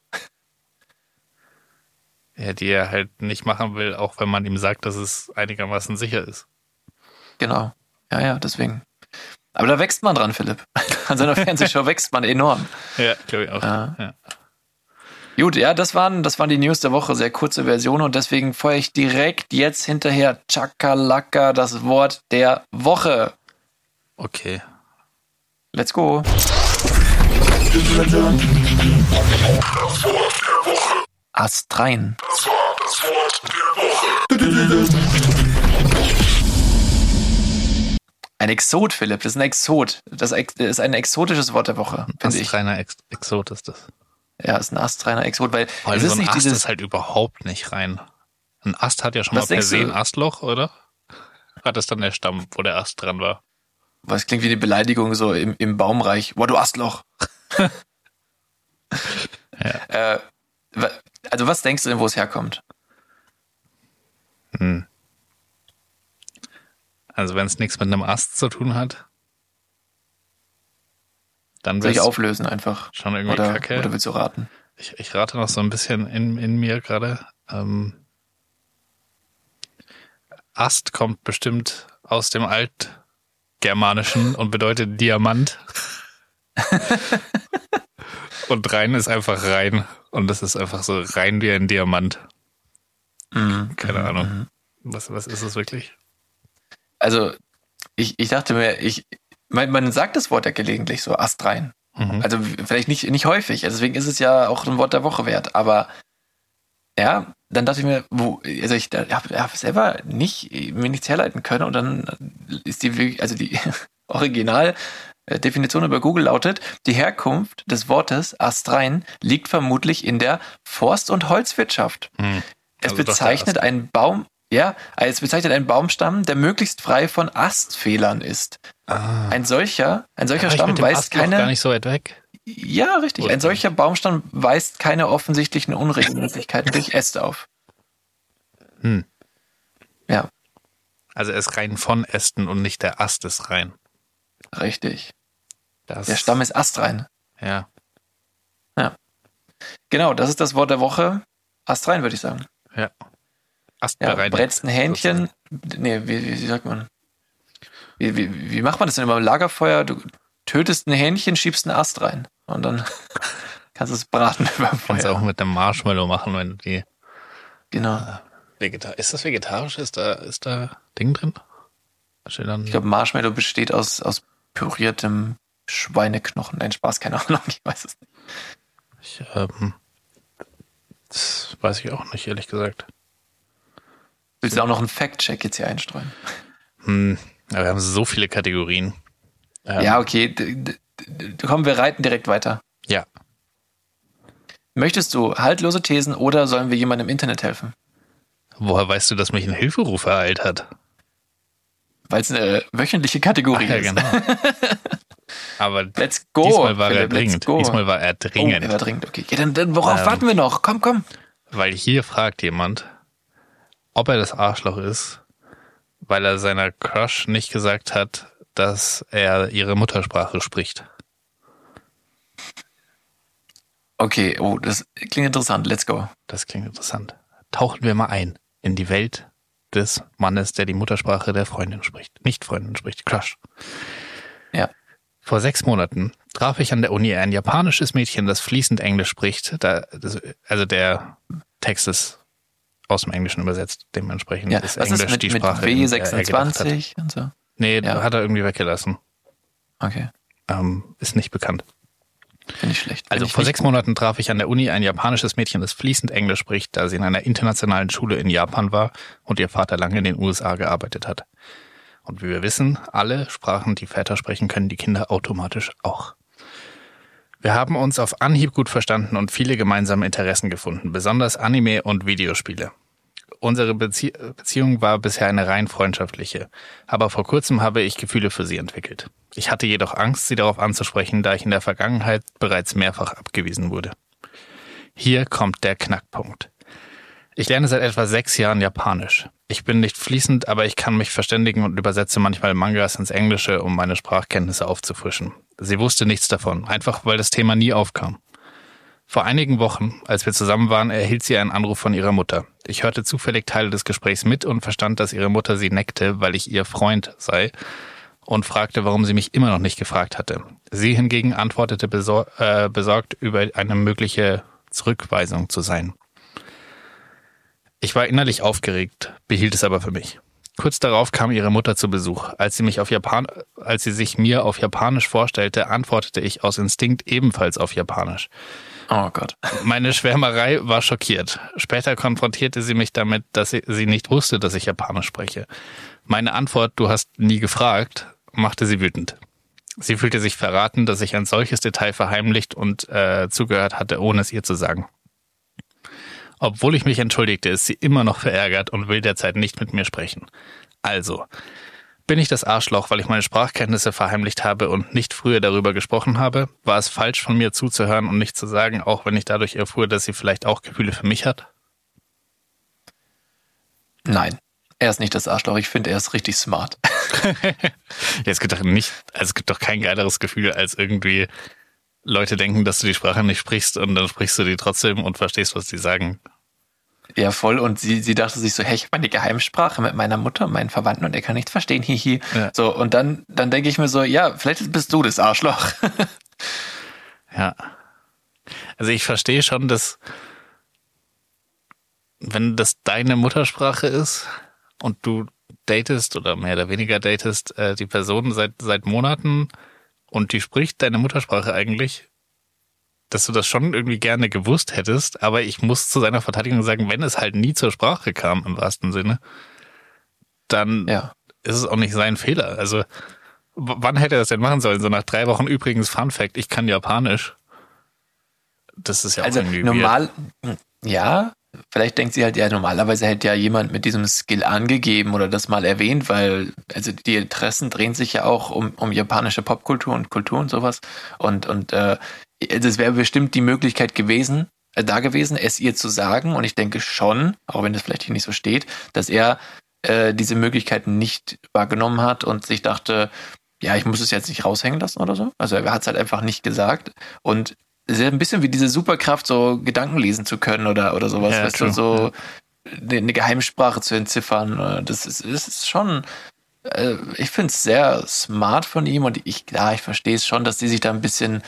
Ja, die er halt nicht machen will, auch wenn man ihm sagt, dass es einigermaßen sicher ist. Genau. Ja, ja, deswegen. Aber da wächst man dran, Philipp. An seiner Fernsehshow wächst man enorm. Ja, glaube ich auch. Ja. Ja. Gut, ja, das waren, das waren die News der Woche, sehr kurze Version und deswegen feuere ich direkt jetzt hinterher Chakalaka das Wort der Woche. Okay. Let's go. Astrein. Ein Exot, Philipp, das ist ein Exot. Das ist ein exotisches Wort der Woche, finde ich. Astreiner Ex Exot ist das. Ja, ist ein astreiner Exot, weil Vor es ist so ein nicht Ast dieses. ist halt überhaupt nicht rein. Ein Ast hat ja schon Was mal per se ein Astloch, oder? Hat es dann der Stamm, wo der Ast dran war? Was klingt wie eine Beleidigung so im, im Baumreich. Boah, du Astloch. äh, wa- also was denkst du denn, wo es herkommt? Hm. Also wenn es nichts mit einem Ast zu tun hat, dann Soll ich auflösen einfach? schon irgendwie Oder, kacke. oder willst du raten? Ich, ich rate noch so ein bisschen in, in mir gerade. Ähm, Ast kommt bestimmt aus dem Altgermanischen und bedeutet Diamant. und rein ist einfach rein. Und das ist einfach so rein wie ein Diamant. Mhm. Keine Ahnung. Was, was ist es wirklich? Also, ich, ich dachte mir, ich, man, man sagt das Wort ja gelegentlich so, astrein. Mhm. Also vielleicht nicht, nicht häufig, deswegen ist es ja auch ein Wort der Woche wert, aber ja, dann dachte ich mir, wo, also ich habe hab selber nicht, mir nichts herleiten können und dann ist die, wirklich- also die Originaldefinition über Google lautet, die Herkunft des Wortes astrein liegt vermutlich in der Forst- und Holzwirtschaft. Hm. Es Also doch der bezeichnet einen Baum, ja, es bezeichnet einen Baumstamm, der möglichst frei von Astfehlern ist. Ah. Ein solcher, ein solcher Stamm mit dem weist keine, gar nicht so weit weg. ja, richtig. Ein Ursprünglich. solcher Baumstamm weist keine offensichtlichen Unregelmäßigkeiten durch Äste auf. Hm. Ja, Also er ist rein von Ästen und nicht der Ast ist rein. Richtig. Das, Der Stamm ist astrein. Ja. Genau, das ist das Wort der Woche. Astrein, würde ich sagen. Ja. Ja, Astbereinigt. brätst ein Hähnchen. Nee, wie, wie, wie sagt man? Wie, wie, wie macht man das denn immer im Lagerfeuer? Du tötest ein Hähnchen, schiebst einen Ast rein. Und dann kannst du es braten über dem Kannst Feuer. auch mit einem Marshmallow machen, wenn die Genau. Vegetar ist das vegetarisch? Ist da, ist da Ding drin? Ich glaube, Marshmallow besteht aus, aus püriertem Schweineknochen. Nein, Spaß, keine Ahnung, ich weiß es nicht. ich, ähm, das weiß ich auch nicht, ehrlich gesagt. Willst du auch noch einen Fact-Check jetzt hier einstreuen? Hm, aber wir haben so viele Kategorien. Ähm, Ja, okay. Komm, wir reiten direkt weiter. Ja. Möchtest du haltlose Thesen oder sollen wir jemandem im Internet helfen? Woher weißt du, dass mich ein Hilferuf ereilt hat? Weil es eine wöchentliche Kategorie ja, ist. genau. Aber Let's go. diesmal war er Philipp, let's dringend. Diesmal war er Oh, dringend. er war dringend. Okay, ja, dann, dann worauf Ähm. warten wir noch? Komm, komm. Weil hier fragt jemand, ob er das Arschloch ist, weil er seiner Crush nicht gesagt hat, dass er ihre Muttersprache spricht. Okay, oh, das klingt interessant. Let's go. Das klingt interessant. Tauchen wir mal ein in die Welt des Mannes, der die Muttersprache der Freundin spricht. Nicht Freundin spricht, Crush. Ja. Vor sechs Monaten traf ich an der Uni ein japanisches Mädchen, das fließend Englisch spricht. Da, das, also der Text ist aus dem Englischen übersetzt. Dementsprechend Ja, ist Englisch ist mit, die mit Sprache, hat. W26 und so? Nee, Ja. hat er irgendwie weggelassen. Okay. Ähm, ist nicht bekannt. Finde ich schlecht. Also ich vor sechs Monaten traf ich an der Uni ein japanisches Mädchen, das fließend Englisch spricht, da sie in einer internationalen Schule in Japan war und ihr Vater lange in den USA gearbeitet hat. Und wie wir wissen, alle Sprachen, die Väter sprechen, können die Kinder automatisch auch. Wir haben uns auf Anhieb gut verstanden und viele gemeinsame Interessen gefunden, besonders Anime und Videospiele. Unsere Bezie Beziehung war bisher eine rein freundschaftliche, aber vor kurzem habe ich Gefühle für sie entwickelt. Ich hatte jedoch Angst, sie darauf anzusprechen, da ich in der Vergangenheit bereits mehrfach abgewiesen wurde. Hier kommt der Knackpunkt. Ich lerne seit etwa sechs Jahren Japanisch. Ich bin nicht fließend, aber ich kann mich verständigen und übersetze manchmal Mangas ins Englische, um meine Sprachkenntnisse aufzufrischen. Sie wusste nichts davon, einfach weil das Thema nie aufkam. Vor einigen Wochen, als wir zusammen waren, erhielt sie einen Anruf von ihrer Mutter. Ich hörte zufällig Teile des Gesprächs mit und verstand, dass ihre Mutter sie neckte, weil ich ihr Freund sei und fragte, warum sie mich immer noch nicht gefragt hatte. Sie hingegen antwortete besor äh, besorgt über eine mögliche Zurückweisung zu sein. Ich war innerlich aufgeregt, behielt es aber für mich. Kurz darauf kam ihre Mutter zu Besuch. Als sie mich auf Japan, als sie sich mir auf Japanisch vorstellte, antwortete ich aus Instinkt ebenfalls auf Japanisch. Oh Gott. Meine Schwärmerei war schockiert. Später konfrontierte sie mich damit, dass sie, nicht wusste, dass ich Japanisch spreche. Meine Antwort, du hast nie gefragt, machte sie wütend. Sie fühlte sich verraten, dass ich ein solches Detail verheimlicht und äh, zugehört hatte, ohne es ihr zu sagen. Obwohl ich mich entschuldigte, ist sie immer noch verärgert und will derzeit nicht mit mir sprechen. Also, bin ich das Arschloch, weil ich meine Sprachkenntnisse verheimlicht habe und nicht früher darüber gesprochen habe? War es falsch von mir zuzuhören und nicht zu sagen, auch wenn ich dadurch erfuhr, dass sie vielleicht auch Gefühle für mich hat? Nein. Er ist nicht das Arschloch. Ich finde, er ist richtig smart. ja, es gibt doch nicht, also es gibt doch kein geileres Gefühl, als irgendwie Leute denken, dass du die Sprache nicht sprichst und dann sprichst du die trotzdem und verstehst, was die sagen. Ja, voll. Und sie, sie dachte sich so, hey, ich habe meine Geheimsprache mit meiner Mutter, meinen Verwandten und er kann nichts verstehen, hihi. Ja. So, und dann, dann denke ich mir so, ja, vielleicht bist du das Arschloch. Ja. Also ich verstehe schon, dass wenn das deine Muttersprache ist und du datest oder mehr oder weniger datest äh, die Person seit seit Monaten und die spricht deine Muttersprache eigentlich, dass du das schon irgendwie gerne gewusst hättest, aber ich muss zu seiner Verteidigung sagen, wenn es halt nie zur Sprache kam im wahrsten Sinne, dann ja. ist es auch nicht sein Fehler. Also wann hätte er das denn machen sollen? So nach drei Wochen übrigens Fun Fact, ich kann Japanisch. Das ist ja auch Also irgendwie normal, ja, vielleicht denkt sie halt, ja, normalerweise hätte ja jemand mit diesem Skill angegeben oder das mal erwähnt, weil, also die Interessen drehen sich ja auch um, um japanische Popkultur und Kultur und sowas. Und, und äh, das wäre bestimmt die Möglichkeit gewesen, äh, da gewesen, es ihr zu sagen. Und ich denke schon, auch wenn das vielleicht hier nicht so steht, dass er äh, diese Möglichkeiten nicht wahrgenommen hat und sich dachte, ja, ich muss es jetzt nicht raushängen lassen oder so. Also er hat es halt einfach nicht gesagt. Und es ist ein bisschen wie diese Superkraft, so Gedanken lesen zu können oder, oder sowas, Ja, weißt du, true, so eine eine Geheimsprache zu entziffern. äh, Das ist, das ist schon, äh, ich finde es sehr smart von ihm und ich, klar, ich verstehe es schon, dass sie sich da ein bisschen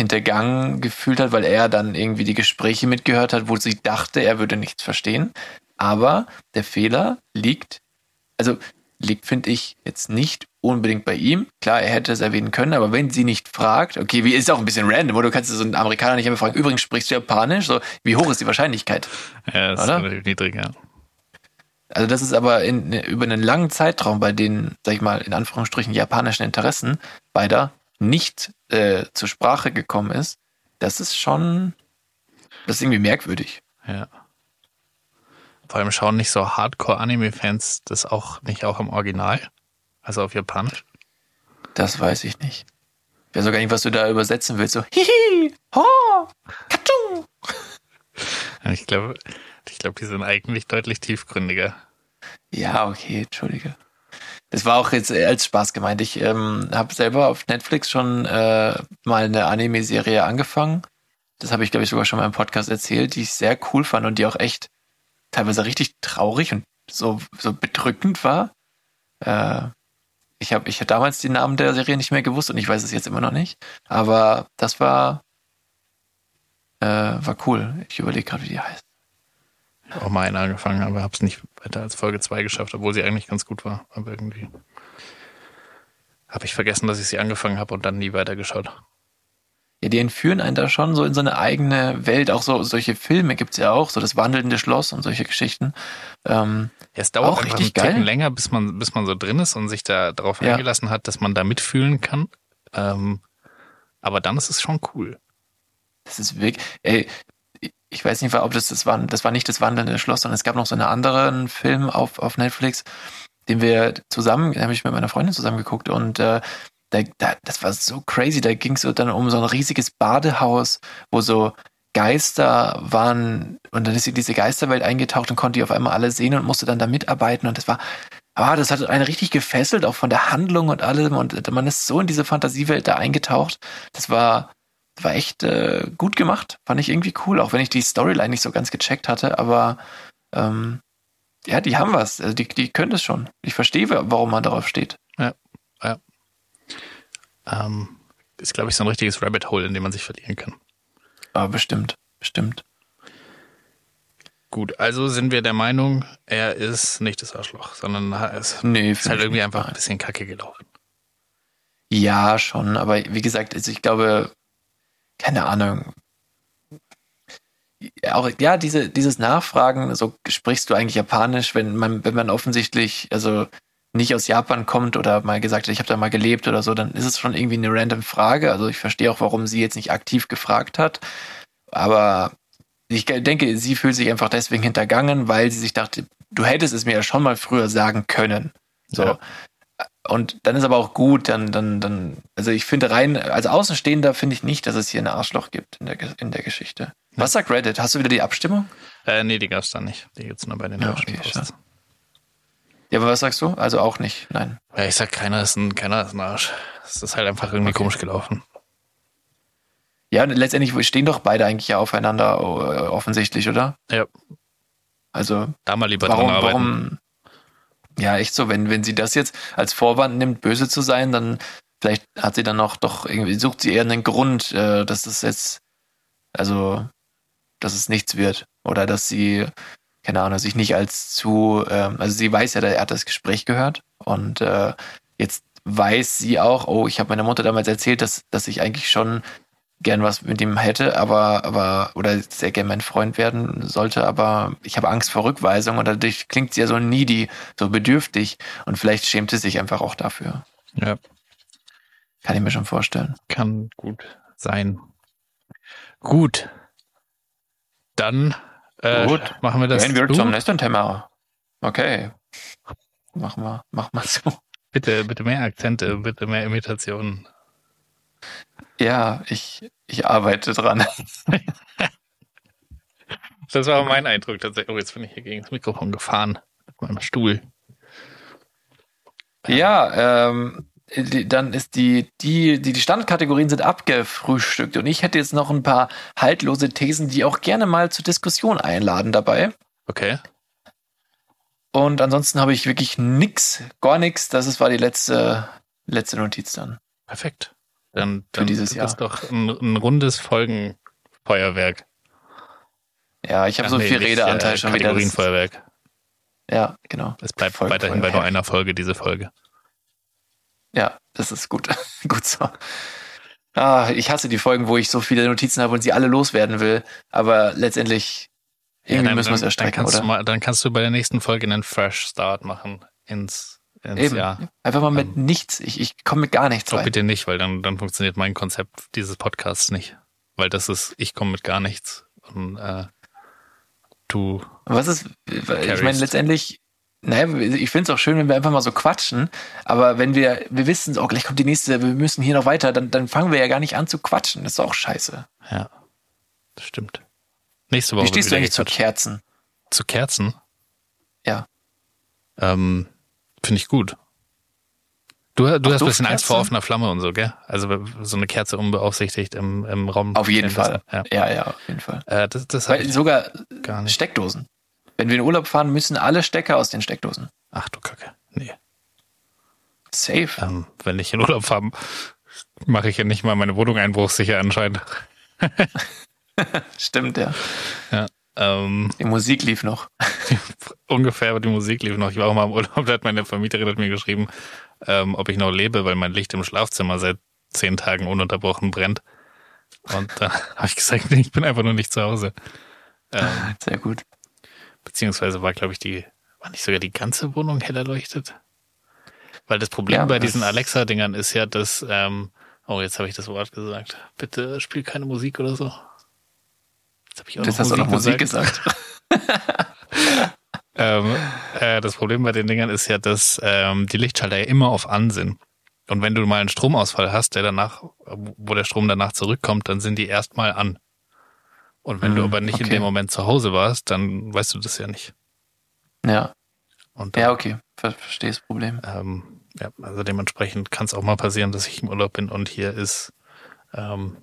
hintergangen gefühlt hat, weil er dann irgendwie die Gespräche mitgehört hat, wo sie dachte, er würde nichts verstehen. Aber der Fehler liegt, also liegt, finde ich, jetzt nicht unbedingt bei ihm. Klar, er hätte es erwähnen können, aber wenn sie nicht fragt, okay, wie ist auch ein bisschen random, oder du kannst so einen Amerikaner nicht einfach fragen, übrigens sprichst du Japanisch, so, wie hoch ist die Wahrscheinlichkeit? Ja, das Oder? ist relativ niedrig, ja. Also das ist aber in, über einen langen Zeitraum bei den, sag ich mal, in Anführungsstrichen japanischen Interessen beider nicht äh, zur Sprache gekommen ist. Das ist schon, das ist irgendwie merkwürdig. ja. Vor allem schauen nicht so Hardcore-Anime-Fans das auch nicht auch im Original, also auf Japanisch. Das weiß ich nicht. Ich weiß sogar nicht, was du da übersetzen willst. So, hihi, ho, kachung. Ja, Ich glaube, ich glaube, die sind eigentlich deutlich tiefgründiger. Ja, okay, entschuldige. Das war auch jetzt als Spaß gemeint. Ich ähm, habe selber auf Netflix schon äh, mal eine Anime-Serie angefangen. Das habe ich, glaube ich, sogar schon mal im Podcast erzählt, die ich sehr cool fand und die auch echt teilweise richtig traurig und so, so bedrückend war. Äh, ich habe ich hab damals den Namen der Serie nicht mehr gewusst und ich weiß es jetzt immer noch nicht. Aber das war, äh, war cool. Ich überlege gerade, wie die heißt. Auch mal eine angefangen, aber habe es nicht weiter als Folge 2 geschafft, obwohl sie eigentlich ganz gut war. Aber irgendwie habe ich vergessen, dass ich sie angefangen habe und dann nie weitergeschaut. ja, die entführen einen da schon so in so eine eigene Welt. Auch so solche Filme gibt's ja auch, so das wandelnde Schloss und solche Geschichten. Ähm, Ja, es dauert Auch richtig einen Ticken geil. länger, bis man, bis man so drin ist und sich da darauf Ja. eingelassen hat, dass man da mitfühlen kann. Ähm, aber dann ist es schon cool. Das ist wirklich, ey, ich weiß nicht, ob das das war, das war nicht das wandelnde Schloss, sondern es gab noch so einen anderen Film auf, auf Netflix, den wir zusammen, den habe ich mit meiner Freundin zusammen geguckt und äh, da, da, das war so crazy, da ging es so dann um so ein riesiges Badehaus, wo so Geister waren und dann ist sie in diese Geisterwelt eingetaucht und konnte die auf einmal alle sehen und musste dann da mitarbeiten und das war, ah, das hat einen richtig gefesselt, auch von der Handlung und allem und man ist so in diese Fantasiewelt da eingetaucht. Das war, war echt äh, gut gemacht, fand ich irgendwie cool, auch wenn ich die Storyline nicht so ganz gecheckt hatte, aber ähm, ja, die haben was, also die, die können das schon. Ich verstehe, warum man darauf steht. Ähm, ist, glaube ich, so ein richtiges Rabbit Hole, in dem man sich verlieren kann. Aber bestimmt, bestimmt. Gut, also sind wir der Meinung, er ist nicht das Arschloch, sondern es Nee, ist halt irgendwie einfach ein bisschen kacke gelaufen. Ja, schon, aber wie gesagt, also ich glaube, keine Ahnung. Auch, ja, diese, dieses Nachfragen, so sprichst du eigentlich Japanisch, wenn man, wenn man offensichtlich, also nicht aus Japan kommt oder mal gesagt hat, ich habe da mal gelebt oder so, dann ist es schon irgendwie eine random Frage. Also ich verstehe auch, warum sie jetzt nicht aktiv gefragt hat. Aber ich denke, sie fühlt sich einfach deswegen hintergangen, weil sie sich dachte, du hättest es mir ja schon mal früher sagen können. So. Ja. Und dann ist aber auch gut, dann, dann, dann, also ich finde rein, als Außenstehender finde ich nicht, dass es hier ein Arschloch gibt in der, in der Geschichte. Was sagt Reddit? Hast du wieder die Abstimmung? Äh, nee, die gab's da nicht. Die gibt's nur bei den Ja, deutschen okay, Posts. Ja, aber was sagst du? Also auch nicht, nein. Ja, ich sag, keiner ist ein, keiner ist ein Arsch. Es ist halt einfach irgendwie komisch gelaufen. Ja, und letztendlich stehen doch beide eigentlich ja aufeinander äh, offensichtlich, oder? Ja, Also da mal lieber warum, dran arbeiten. warum? Ja, echt so, wenn, wenn sie das jetzt als Vorwand nimmt, böse zu sein, dann vielleicht hat sie dann noch doch irgendwie, sucht sie eher einen Grund, äh, dass das jetzt, also, dass es nichts wird. Oder dass sie, keine Ahnung, sich nicht als zu, ähm, also sie weiß ja, er hat das Gespräch gehört und äh, jetzt weiß sie auch, oh, ich habe meiner Mutter damals erzählt, dass, dass ich eigentlich schon gern was mit ihm hätte, aber, aber, oder sehr gern mein Freund werden sollte, aber ich habe Angst vor Rückweisung und dadurch klingt sie ja so needy, so bedürftig und vielleicht schämt sie sich einfach auch dafür. Ja, Kann ich mir schon vorstellen. kann gut sein. Gut. Dann äh, Gut. machen wir das. Gehen wir du? zum nächsten Thema. Okay. Machen wir, machen wir so. Bitte, bitte mehr Akzente, bitte mehr Imitationen. Ja, ich, ich arbeite dran. Das war mein Eindruck tatsächlich. Oh, jetzt bin ich hier gegen das Mikrofon gefahren mit meinem Stuhl. Ja, ähm, dann ist die, die, die, die Standkategorien sind abgefrühstückt und ich hätte jetzt noch ein paar haltlose Thesen, die auch gerne mal zur Diskussion einladen dabei. Okay. Und ansonsten habe ich wirklich nix, gar nix. Das ist, war die letzte, letzte Notiz dann. Perfekt. Dann, dann dieses ist das doch ein, ein rundes Folgenfeuerwerk. Ja, ich habe so nee, viel Redeanteil äh, schon wieder. Kategorienfeuerwerk. ja, genau. Es bleibt Folgen- weiterhin bei nur einer Folge, diese Folge. Ja, das ist gut. gut so. Ah, ich hasse die Folgen, wo ich so viele Notizen habe und sie alle loswerden will. Aber letztendlich irgendwie dann, müssen wir es dann, dann, erstrecken, kannst oder? du mal, dann kannst du bei der nächsten Folge einen Fresh Start machen ins, ins Eben. Jahr. Einfach mal mit nichts. Ich, ich komme mit gar nichts Oh, rein. bitte nicht, weil dann, dann funktioniert mein Konzept dieses Podcasts nicht. Weil das ist, ich komme mit gar nichts. Und äh, du, Was ist, ich meine, letztendlich, naja, ich finde es auch schön, wenn wir einfach mal so quatschen, aber wenn wir, wir wissen, oh, gleich kommt die nächste, wir müssen hier noch weiter, dann, dann fangen wir ja gar nicht an zu quatschen. Das ist auch scheiße. ja, das stimmt. Nächste Woche Wie stehst du eigentlich zu. Kerzen? zu Kerzen? Ja. Ähm, Finde ich gut. Du, du hast ein bisschen? Angst vor offener Flamme und so, gell? Also so eine Kerze unbeaufsichtigt im, im Raum. Auf jeden Fall. Ja. Ja, ja, auf jeden Fall. Äh, das das Weil sogar. Steckdosen. Wenn wir in Urlaub fahren, müssen alle Stecker aus den Steckdosen. Ach du Kacke. Nee. Safe. Ähm, wenn ich in Urlaub fahre, mache ich ja nicht mal meine Wohnung einbruchsicher anscheinend. Stimmt, ja. Ja. Ähm, Die Musik lief noch. ungefähr, aber die Musik lief noch. Ich war auch mal im Urlaub, da hat meine Vermieterin hat mir geschrieben, ähm, ob ich noch lebe, weil mein Licht im Schlafzimmer seit zehn Tagen ununterbrochen brennt. Und dann habe ich gesagt, nee, ich bin einfach nur nicht zu Hause. Ähm, Sehr gut. beziehungsweise war, glaube ich, die, war nicht sogar die ganze Wohnung hell erleuchtet? Weil das Problem Ja, bei diesen Alexa-Dingern ist ja, dass, ähm, oh, jetzt habe ich das Wort gesagt. Bitte spiel keine Musik oder so. Jetzt habe ich auch Das noch hast du auch noch Musik gesagt. gesagt. Ähm, äh, das Problem bei den Dingern ist ja, dass ähm, die Lichtschalter ja immer auf an sind. Und wenn du mal einen Stromausfall hast, der danach, wo der Strom danach zurückkommt, dann sind die erstmal an. Und wenn du Mhm, aber nicht in okay. dem Moment zu Hause warst, dann weißt du das ja nicht. Ja. Und Ja, okay. Ver verstehe das Problem. ähm, ja, also dementsprechend kann es auch mal passieren, dass ich im Urlaub bin und hier ist ähm,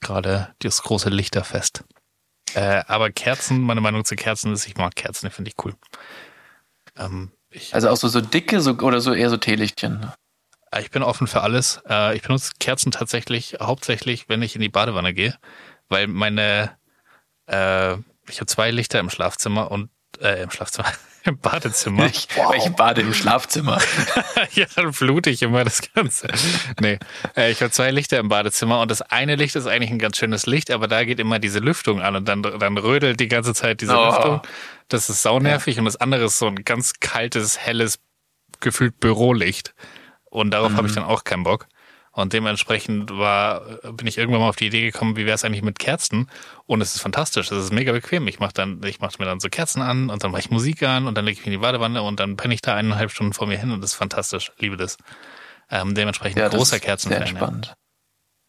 gerade das große Lichterfest. Äh, aber Kerzen, meine Meinung zu Kerzen ist, ich mag Kerzen, die finde ich cool. Ähm, ich, Also auch so, so dicke so, oder so eher so Teelichtchen. Äh, Ich bin offen für alles. Äh, Ich benutze Kerzen tatsächlich hauptsächlich, wenn ich in die Badewanne gehe, weil meine, äh, ich habe zwei Lichter im Schlafzimmer und äh, im Schlafzimmer, im Badezimmer. Ich, weil ich bade im Schlafzimmer. ja, dann flute ich immer das Ganze. Nee, äh, ich habe zwei Lichter im Badezimmer und das eine Licht ist eigentlich ein ganz schönes Licht, aber da geht immer diese Lüftung an und dann, dann rödelt die ganze Zeit diese Oh. Lüftung. Das ist saunervig und das andere ist so ein ganz kaltes, helles, gefühlt Bürolicht. Und darauf habe ich dann auch keinen Bock. Und dementsprechend war, bin ich irgendwann mal auf die Idee gekommen, wie wäre es eigentlich mit Kerzen? Und es ist fantastisch, es ist mega bequem. Ich mache dann, ich mache mir dann so Kerzen an und dann mache ich Musik an und dann lege ich mich in die Badewanne und dann penne ich da eineinhalb Stunden vor mir hin und das ist fantastisch. Liebe das. Ähm, dementsprechend Ja, das großer ist Sehr Kerzenfan. Ja. entspannt.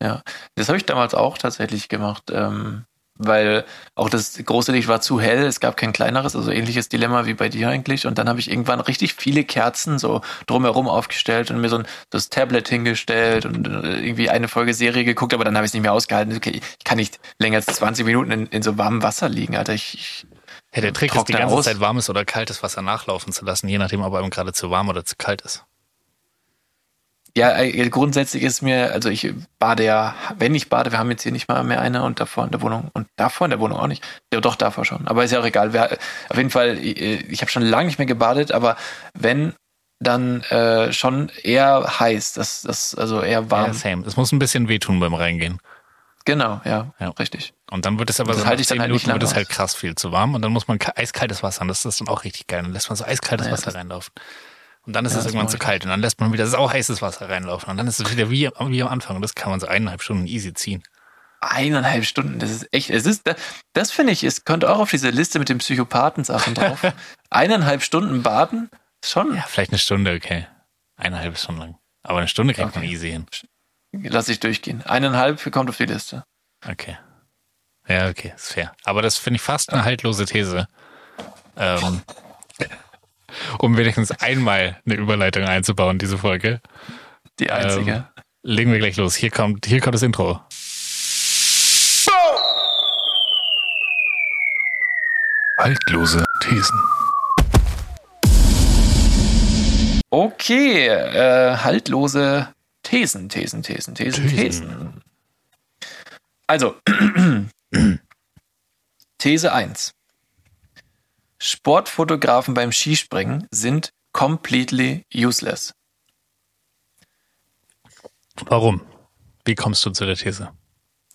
Ja, das habe ich damals auch tatsächlich gemacht, ähm, weil auch das große Licht war zu hell, es gab kein kleineres, also ähnliches Dilemma wie bei dir eigentlich. Und dann habe ich irgendwann richtig viele Kerzen so drumherum aufgestellt und mir so ein das Tablet hingestellt und äh, irgendwie eine Folge Serie geguckt, aber dann habe ich es nicht mehr ausgehalten. Okay, ich kann nicht länger als 20 Minuten in, in so warmem Wasser liegen, Alter. Ich, ich Ja, der Trick ist, die ganze aus. Zeit warmes oder kaltes Wasser nachlaufen zu lassen, je nachdem, ob einem gerade zu warm oder zu kalt ist. Ja, äh, grundsätzlich ist mir, also ich bade ja, wenn ich bade, wir haben jetzt hier nicht mal mehr eine und davor in der Wohnung und davor in der Wohnung auch nicht. Ja, doch, davor schon. Aber ist ja auch egal. Wer, auf jeden Fall, äh, ich habe schon lange nicht mehr gebadet, aber wenn, dann äh, schon eher heiß. Das, das, also eher warm. Ja, same. Es muss ein bisschen wehtun beim Reingehen. Genau, ja, Ja. richtig. Und dann wird es aber Das so halte ich dann 10 halt Minuten wird es halt krass viel zu warm und dann muss man ka- eiskaltes Wasser und das ist dann auch richtig geil. Dann lässt man so eiskaltes Ja, Wasser reinlaufen. Und dann ist Ja, es irgendwann zu kalt und dann lässt man wieder sauheißes Wasser reinlaufen und dann ist es wieder wie, wie am Anfang und das kann man so eineinhalb Stunden easy ziehen. Eineinhalb Stunden, das ist echt, es ist, das, das finde ich, es könnte auch auf diese Liste mit dem Psychopathen-Sachen drauf. Eineinhalb Stunden baden, schon, Ja, vielleicht eine Stunde, okay. Eineinhalb ist schon lang. Aber eine Stunde kriegt man Okay. easy hin. lass ich durchgehen. Eineinhalb kommt auf die Liste. Okay. Ja, okay, ist fair. Aber das finde ich fast eine haltlose These. Ähm, um wenigstens einmal eine Überleitung einzubauen, diese Folge. Die einzige. Ähm, legen wir gleich los. Hier kommt, hier kommt das Intro. Haltlose Thesen. Okay, äh, haltlose Thesen, Thesen, Thesen, Thesen, Thesen. Also, These 1. Sportfotografen beim Skispringen sind completely useless. Warum? Wie kommst du zu der These?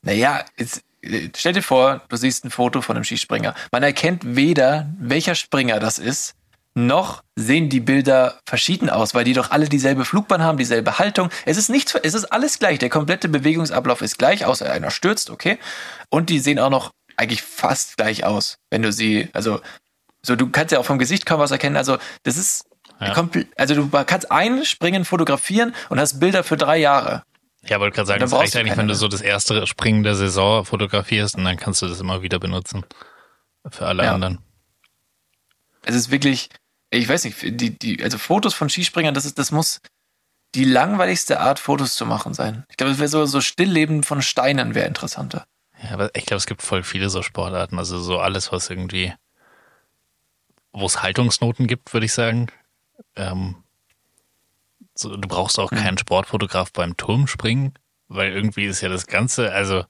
Naja, jetzt, äh, stell dir vor, du siehst ein Foto von einem Skispringer. Man erkennt weder, welcher Springer das ist, noch sehen die Bilder verschieden aus, weil die doch alle dieselbe Flugbahn haben, dieselbe Haltung. Es ist nichts, es ist alles gleich. Der komplette Bewegungsablauf ist gleich, außer einer stürzt, okay. Und die sehen auch noch eigentlich fast gleich aus, wenn du sie, also, so du kannst ja auch vom Gesicht kaum was erkennen. Also, das ist, Ja. also du kannst ein Springen fotografieren und hast Bilder für drei Jahre. Ja, wollte gerade sagen, Da es brauchst reicht du eigentlich, wenn du so das erste Springen der Saison fotografierst und dann kannst du das immer wieder benutzen. Für alle Ja. anderen. es ist wirklich, ich weiß nicht, die, die, also Fotos von Skispringern, das ist, das muss die langweiligste Art, Fotos zu machen sein. Ich glaube, es wäre so, so Stillleben von Steinen wäre interessanter. Ja, aber ich glaube, es gibt voll viele so Sportarten. Also so alles, was irgendwie, wo es Haltungsnoten gibt, würde ich sagen. Ähm, so, du brauchst auch keinen Sportfotograf beim Turmspringen, weil irgendwie ist ja das Ganze, also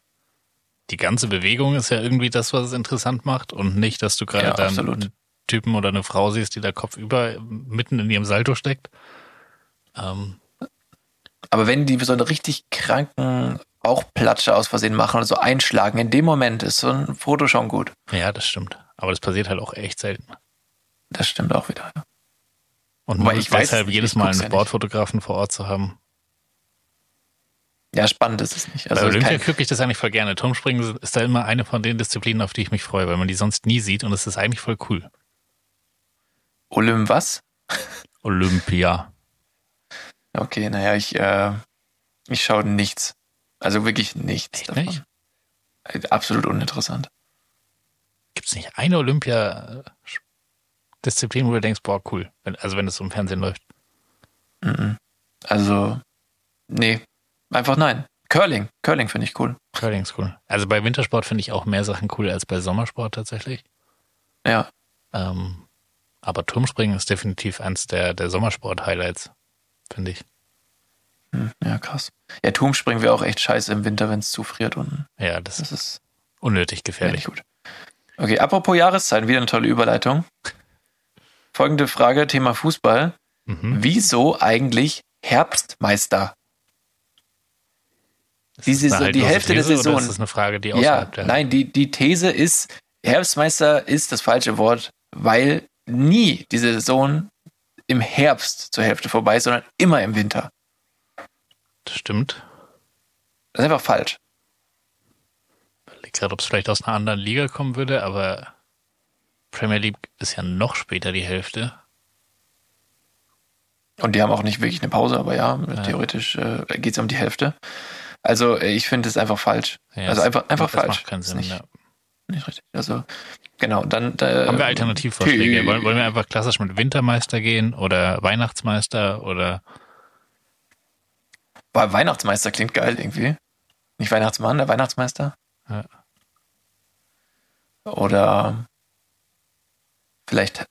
die ganze Bewegung ist ja irgendwie das, was es interessant macht und nicht, dass du gerade Ja, dann einen Typen oder eine Frau siehst, die da kopfüber mitten in ihrem Salto steckt. Ähm, Aber wenn die so einen richtig kranken Bauchplatsche aus Versehen machen oder so einschlagen, in dem Moment ist so ein Foto schon gut. Ja, das stimmt. Aber das passiert halt auch echt selten. Das stimmt auch wieder. Ja. Und Wobei ich weiß deshalb jedes Mal einen ja. Sportfotografen vor Ort zu haben. Ja, spannend ist es nicht. Bei Also Olympia kein, gucke ich das eigentlich voll gerne. Turmspringen ist da immer eine von den Disziplinen, auf die ich mich freue, weil man die sonst nie sieht und es ist eigentlich voll cool. Olymp was? Olympia. Okay, naja, ich, äh, ich schaue nichts. Also wirklich nichts Echt nicht? Äh, Absolut uninteressant. Gibt es nicht eine Olympia-Disziplin, wo du denkst, boah, cool. Wenn, also wenn es so im Fernsehen läuft. Also, nee, einfach nein. Curling, Curling finde ich cool. Curling ist cool. Also bei Wintersport finde ich auch mehr Sachen cool als bei Sommersport tatsächlich. Ja, Ähm, aber Turmspringen ist definitiv eins der, der Sommersport-Highlights, finde ich. ja, krass. Ja, Turmspringen wäre auch echt scheiße im Winter, wenn es zufriert unten. Ja, das Das ist unnötig gefährlich. nicht gut. Okay, apropos Jahreszeiten, wieder eine tolle Überleitung. Folgende Frage, Thema Fußball. Mhm. Wieso eigentlich Herbstmeister? Ist Die Saison- die Hälfte der These Saison. Oder ist das eine Frage, die Ja, der... nein, die, die These ist, Herbstmeister ist das falsche Wort, weil nie die Saison im Herbst zur Hälfte vorbei ist, sondern immer im Winter. Das stimmt. Das ist einfach falsch. Ich überlege gerade, ob es vielleicht aus einer anderen Liga kommen würde, aber Premier League ist ja noch später die Hälfte. Und die haben auch nicht wirklich eine Pause, aber ja, theoretisch äh, geht es um die Hälfte. Also äh, ich finde es einfach falsch. Ja, also das- einfach, einfach das falsch. macht keinen Sinn. Nicht, ja. nicht richtig. Also genau, dann äh, Haben wir Alternativvorschläge? Wollen, wollen wir einfach klassisch mit Wintermeister gehen oder Weihnachtsmeister oder Boah, Weihnachtsmeister klingt geil irgendwie. Nicht Weihnachtsmann, der Weihnachtsmeister. Ja. Oder vielleicht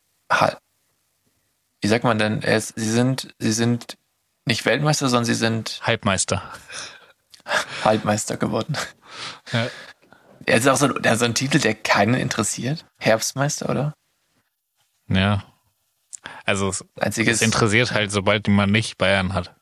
wie sagt man denn? Ist, sie sind, sie sind nicht Weltmeister, sondern sie sind Halbmeister? Halbmeister geworden. Ja. Er ist auch so, der so ein Titel, der keinen interessiert. Herbstmeister, oder? Ja. Also es, Einziges. es interessiert halt, sobald man nicht Bayern hat.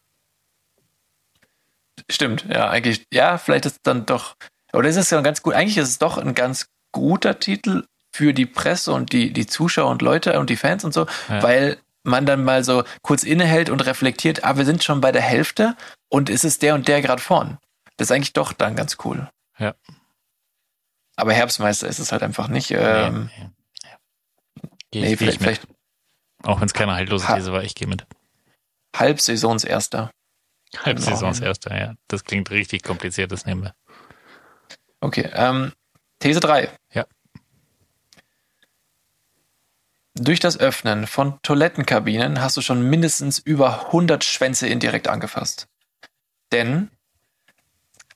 Stimmt, ja, eigentlich, ja, vielleicht ist es dann doch, oder ist es ja ganz gut, eigentlich ist es doch ein ganz guter Titel für die Presse und die, die Zuschauer und Leute und die Fans und so, Ja. weil man dann mal so kurz innehält und reflektiert, ah, wir sind schon bei der Hälfte und ist es der und der gerade vorn. Das ist eigentlich doch dann ganz cool. Ja. Aber Herbstmeister ist es halt einfach nicht. Ähm, nee, nee. Geh, nee, geh vielleicht, Auch wenn es keine haltlose Ha- These war, ich gehe mit. Halbsaisonserster. Halbsaisons erster, ja. Das klingt richtig kompliziert, das nehmen wir. Okay, ähm, These 3. Ja. Durch das Öffnen von Toilettenkabinen hast du schon mindestens über 100 Schwänze indirekt angefasst. Denn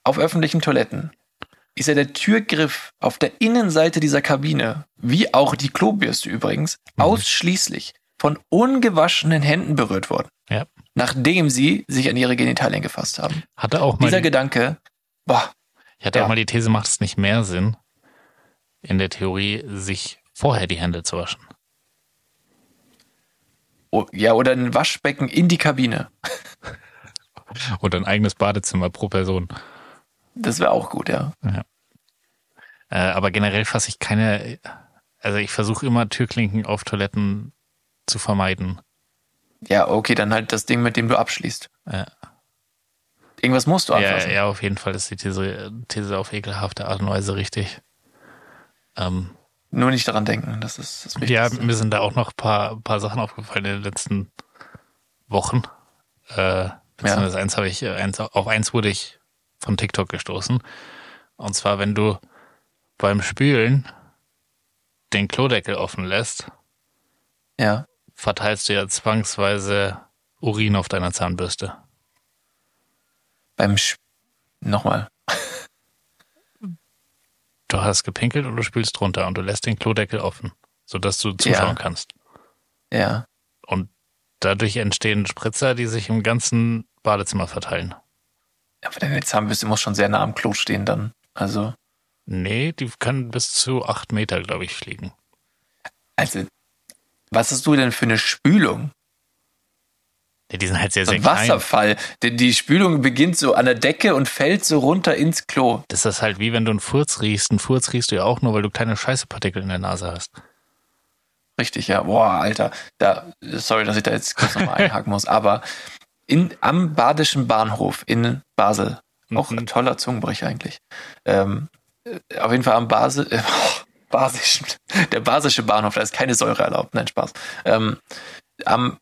auf öffentlichen Toiletten ist ja der Türgriff auf der Innenseite dieser Kabine, wie auch die Klobürste übrigens, ausschließlich von ungewaschenen Händen berührt worden, Ja. nachdem sie sich an ihre Genitalien gefasst haben. Hatte auch mal, Dieser die, Gedanke, boah, ich hatte ja. auch mal die These, macht es nicht mehr Sinn, in der Theorie, sich vorher die Hände zu waschen. Oh, ja, oder ein Waschbecken in die Kabine. Oder ein eigenes Badezimmer pro Person. Das wäre auch gut, ja. Äh, aber generell fasse ich keine, also ich versuche immer Türklinken auf Toiletten zu vermeiden. Ja, okay, dann halt das Ding, mit dem du abschließt. Ja. Irgendwas musst du Ja, anfassen. ja, auf jeden Fall ist die These, These auf ekelhafte Art und Weise richtig. Ähm, Nur nicht daran denken, das ist das ja, mir sind da auch noch ein paar, paar Sachen aufgefallen in den letzten Wochen. Äh, beziehungsweise eins habe ich, eins, auf eins wurde ich von TikTok gestoßen. Und zwar, wenn du beim Spülen den Klodeckel offen lässt, Ja. verteilst du ja zwangsweise Urin auf deiner Zahnbürste. Beim Sch Nochmal. Du hast gepinkelt und du spülst drunter und du lässt den Klodeckel offen, sodass du zuschauen Ja. kannst. Ja. Und dadurch entstehen Spritzer, die sich im ganzen Badezimmer verteilen. Aber deine Zahnbürste muss schon sehr nah am Klo stehen dann. Also, Nee, die können bis zu acht Meter, glaube ich, fliegen. also, was hast du denn für eine Spülung? Ja, die sind halt sehr, So sehr ein klein. Wasserfall. Die, die Spülung beginnt so an der Decke und fällt so runter ins Klo. Das ist halt wie wenn du einen Furz riechst. Einen Furz riechst du ja auch nur, weil du kleine Scheißepartikel in der Nase hast. Richtig, ja. Boah, Alter. Da, sorry, dass ich da jetzt kurz nochmal einhaken muss, aber in, am Badischen Bahnhof in Basel, auch Mhm. ein toller Zungenbrecher eigentlich. Ähm, äh, auf jeden Fall am Basel, äh, Basischen, der Basische Bahnhof, da ist keine Säure erlaubt. Nein, Spaß. Ähm, am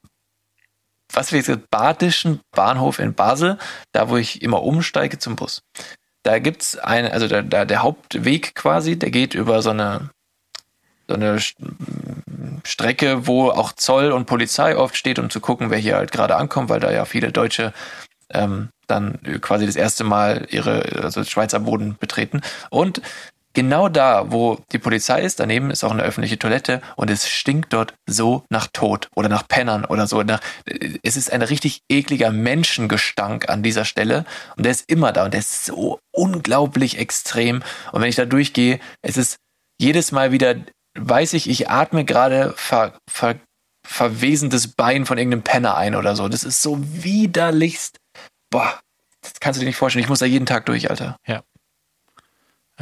was wir jetzt Badischen Bahnhof in Basel, da wo ich immer umsteige zum Bus. Da gibt's eine, also der, der, der Hauptweg quasi, der geht über so eine so eine St- Strecke, wo auch Zoll und Polizei oft steht, um zu gucken, wer hier halt gerade ankommt, weil da ja viele Deutsche ähm, dann quasi das erste Mal ihre also Schweizer Boden betreten. Und genau da, wo die Polizei ist, daneben ist auch eine öffentliche Toilette und es stinkt dort so nach Tod oder nach Pennern oder so. Nach, es ist ein richtig ekliger Menschengestank an dieser Stelle und der ist immer da und der ist so unglaublich extrem. Und wenn ich da durchgehe, es ist jedes Mal wieder, weiß ich, ich atme gerade ver, ver, verwesendes Bein von irgendeinem Penner ein oder so. Das ist so widerlichst. Boah, das kannst du dir nicht vorstellen. Ich muss da jeden Tag durch, Alter.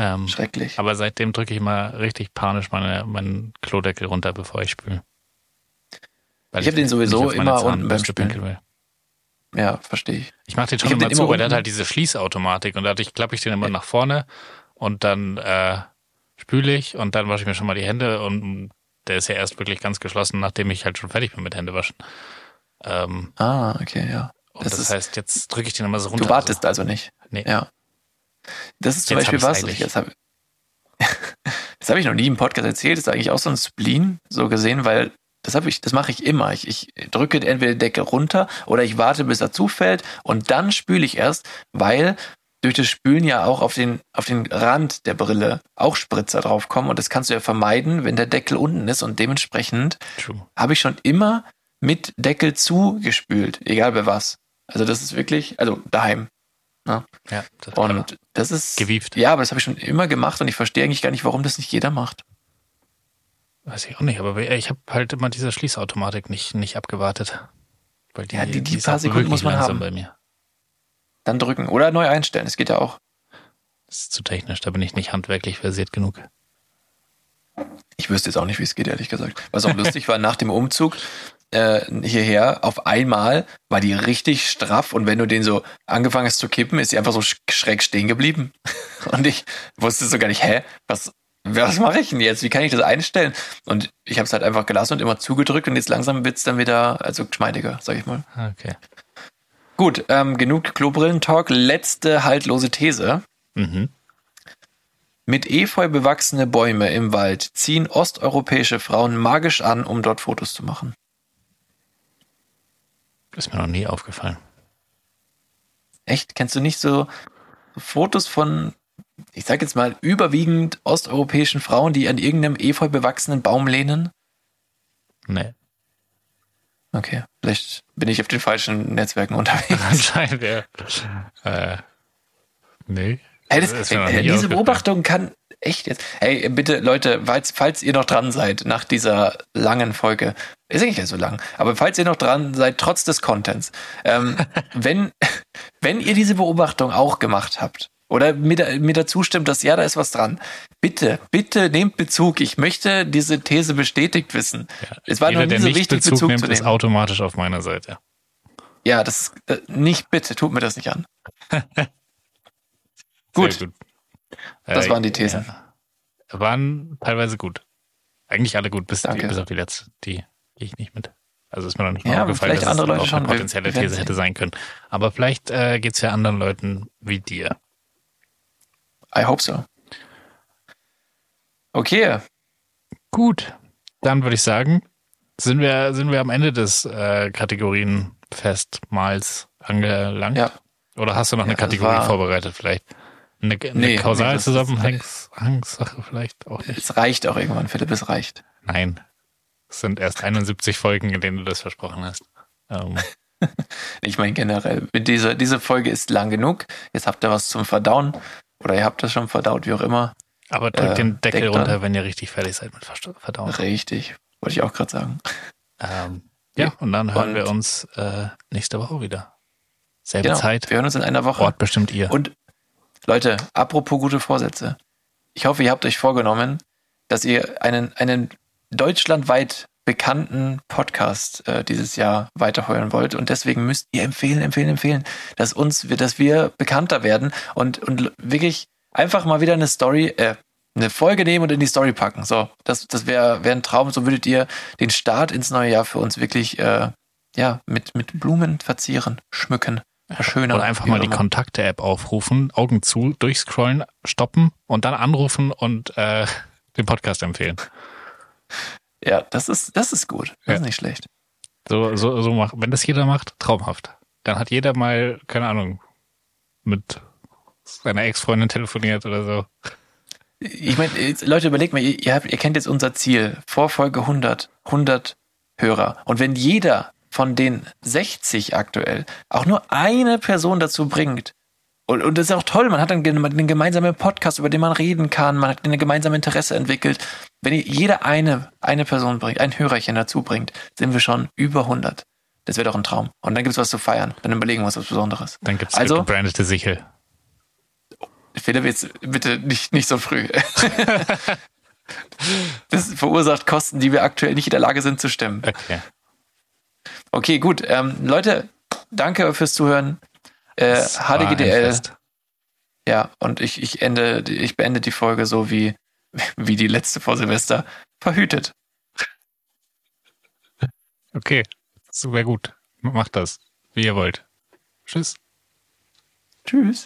Ähm, Schrecklich. aber seitdem drücke ich mal richtig panisch meine, meinen Klodeckel runter, bevor ich spüle. Weil Ich hab den sowieso immer unten beim will. Ja, verstehe ich. Ich mache den schon immer den zu, immer weil der hat halt diese Schließautomatik und dadurch klappe ich den immer nach vorne und dann äh, spüle ich und dann wasche ich mir schon mal die Hände und der ist ja erst wirklich ganz geschlossen, nachdem ich halt schon fertig bin mit Händewaschen. Ähm, Ah, okay, ja. und Das das, heißt, jetzt drücke ich den immer so runter. Du wartest also nicht. Nee. Ja. Das ist zum Jetzt Beispiel was, das habe das hab ich noch nie im Podcast erzählt, das ist eigentlich auch so ein Spleen, so gesehen, weil das habe ich, das mache ich immer. Ich, ich drücke entweder die Decke runter oder ich warte, bis er zufällt und dann spüle ich erst, weil durch das Spülen ja auch auf den, auf den Rand der Brille auch Spritzer draufkommen und das kannst du ja vermeiden, wenn der Deckel unten ist und dementsprechend habe ich schon immer mit Deckel zugespült, egal bei was. Also das ist wirklich, also daheim. Ja, das Und das ist. Gewieft. Ja, aber das habe ich schon immer gemacht und ich verstehe eigentlich gar nicht, warum das nicht jeder macht. weiß ich auch nicht, aber ich habe halt immer diese Schließautomatik nicht, nicht abgewartet. Weil die, Ja, die- die ist paar Sekunden muss man langsam haben. bei mir. Dann drücken oder neu einstellen. Das geht ja auch. Das ist zu technisch, da bin ich nicht handwerklich versiert genug. Ich wüsste jetzt auch nicht, wie es geht, ehrlich gesagt. Was auch lustig war, nach dem Umzug äh, hierher, auf einmal war die richtig straff und wenn du den so angefangen hast zu kippen, ist die einfach so sch- schräg stehen geblieben. Und ich wusste so gar nicht, hä, was, was mache ich denn jetzt? Wie kann ich das einstellen? Und ich habe es halt einfach gelassen und immer zugedrückt und jetzt langsam wird's dann wieder, also geschmeidiger, sag ich mal. Okay. Gut, ähm, genug Klobrillentalk. Letzte haltlose These. Mhm. Mit Efeu bewachsene Bäume im Wald ziehen osteuropäische Frauen magisch an, um dort Fotos zu machen. Ist mir noch nie aufgefallen. Echt? Kennst du nicht so Fotos von, ich sag jetzt mal, überwiegend osteuropäischen Frauen, die an irgendeinem Efeu bewachsenen Baum lehnen? Nee. Okay, vielleicht bin ich auf den falschen Netzwerken unterwegs. Anscheinend, ja. Äh, nee. Hey, das, noch äh, diese. Beobachtung kann echt jetzt. Hey, bitte, Leute, falls, falls ihr noch dran seid nach dieser langen Folge, ist eigentlich nicht so lang, aber falls ihr noch dran seid, trotz des Contents, ähm, wenn, wenn ihr diese Beobachtung auch gemacht habt oder mir, mir dazu stimmt, dass ja, da ist was dran, bitte, bitte nehmt Bezug. Ich möchte diese These bestätigt wissen. es war Jeder, noch nie so wichtig, Bezug, Bezug, nimmt, zu ist nehmen. automatisch auf meiner Seite. Ja, das ist, äh, nicht bitte, tut mir das nicht an. Gut. gut. Das Äh, waren die Thesen. Ja, waren teilweise gut. Eigentlich alle gut, bis, die, bis auf die letzte, die gehe ich nicht mit. Also ist mir noch nicht Ja, mal aber aufgefallen, vielleicht dass andere es Leute auch schon. eine potenzielle These hätte sein können. Aber vielleicht äh, geht's ja anderen Leuten wie dir. I hope so. Okay, Gut, dann würde ich sagen, sind wir, sind wir am Ende des äh, Kategorienfestmahls angelangt. ja. Oder hast du noch eine Ja, das Kategorie vorbereitet vielleicht? Eine, eine Nee, Kausalzusammenhangssache vielleicht auch nicht. Es reicht auch irgendwann, Philipp, es reicht. Nein. Es sind erst 71 Folgen, in denen du das versprochen hast. Ähm, Ich meine generell, mit dieser, diese Folge ist lang genug. Jetzt habt ihr was zum Verdauen. Oder ihr habt das schon verdaut, wie auch immer. aber drückt Äh, den Deckel runter, wenn ihr richtig fertig seid mit Verdauen. Richtig. Wollte ich auch gerade sagen. Ähm, Ja, und dann hören Und- wir uns äh, nächste Woche wieder. Selbe Genau. Zeit, Wir hören uns in einer Woche. Ort bestimmt ihr. Und Leute, apropos gute Vorsätze. Ich hoffe, ihr habt euch vorgenommen, dass ihr einen, einen deutschlandweit bekannten Podcast äh, dieses Jahr weiterheuern wollt. Und deswegen müsst ihr empfehlen, empfehlen, empfehlen, dass uns, dass wir bekannter werden und, und wirklich einfach mal wieder eine Story, äh, eine Folge nehmen und in die Story packen. So, das, das wäre wär ein Traum. So würdet ihr den Start ins neue Jahr für uns wirklich, äh, ja, mit, mit Blumen verzieren, schmücken, verschönern. Oder einfach wie mal die. Kontakte-App aufrufen, Augen zu, durchscrollen, stoppen und dann anrufen und äh, den Podcast empfehlen. Ja, das ist, das ist gut. Das Ja. ist nicht schlecht. So, so, so mach, wenn das jeder macht, traumhaft. Dann hat jeder mal, keine Ahnung, mit seiner Ex-Freundin telefoniert oder so. Ich meine, Leute, überlegt mal, ihr, habt, ihr kennt jetzt unser Ziel. Vor Folge 100, 100 Hörer. Und wenn jeder von den 60 aktuell auch nur eine Person dazu bringt, und, und das ist auch toll, man hat einen, einen gemeinsamen Podcast, über den man reden kann, man hat eine gemeinsame Interesse entwickelt. Wenn jeder eine, eine Person bringt, ein Hörerchen dazu bringt, sind wir schon über 100. Das wäre doch ein Traum. Und dann gibt's was zu feiern. Dann überlegen wir uns was Besonderes. Dann gibt's Also- gebrandete Sichel. Philipp, jetzt bitte nicht, nicht so früh. Das verursacht Kosten, die wir aktuell nicht in der Lage sind zu stemmen. Okay. Okay, gut. Ähm, Leute, danke fürs Zuhören. Äh, HDGDL. Ja, und ich, ich, ende, ich beende die Folge so wie, wie die letzte vor Silvester. Verhütet. Okay, super gut. Macht das, wie ihr wollt. Tschüss. Tschüss.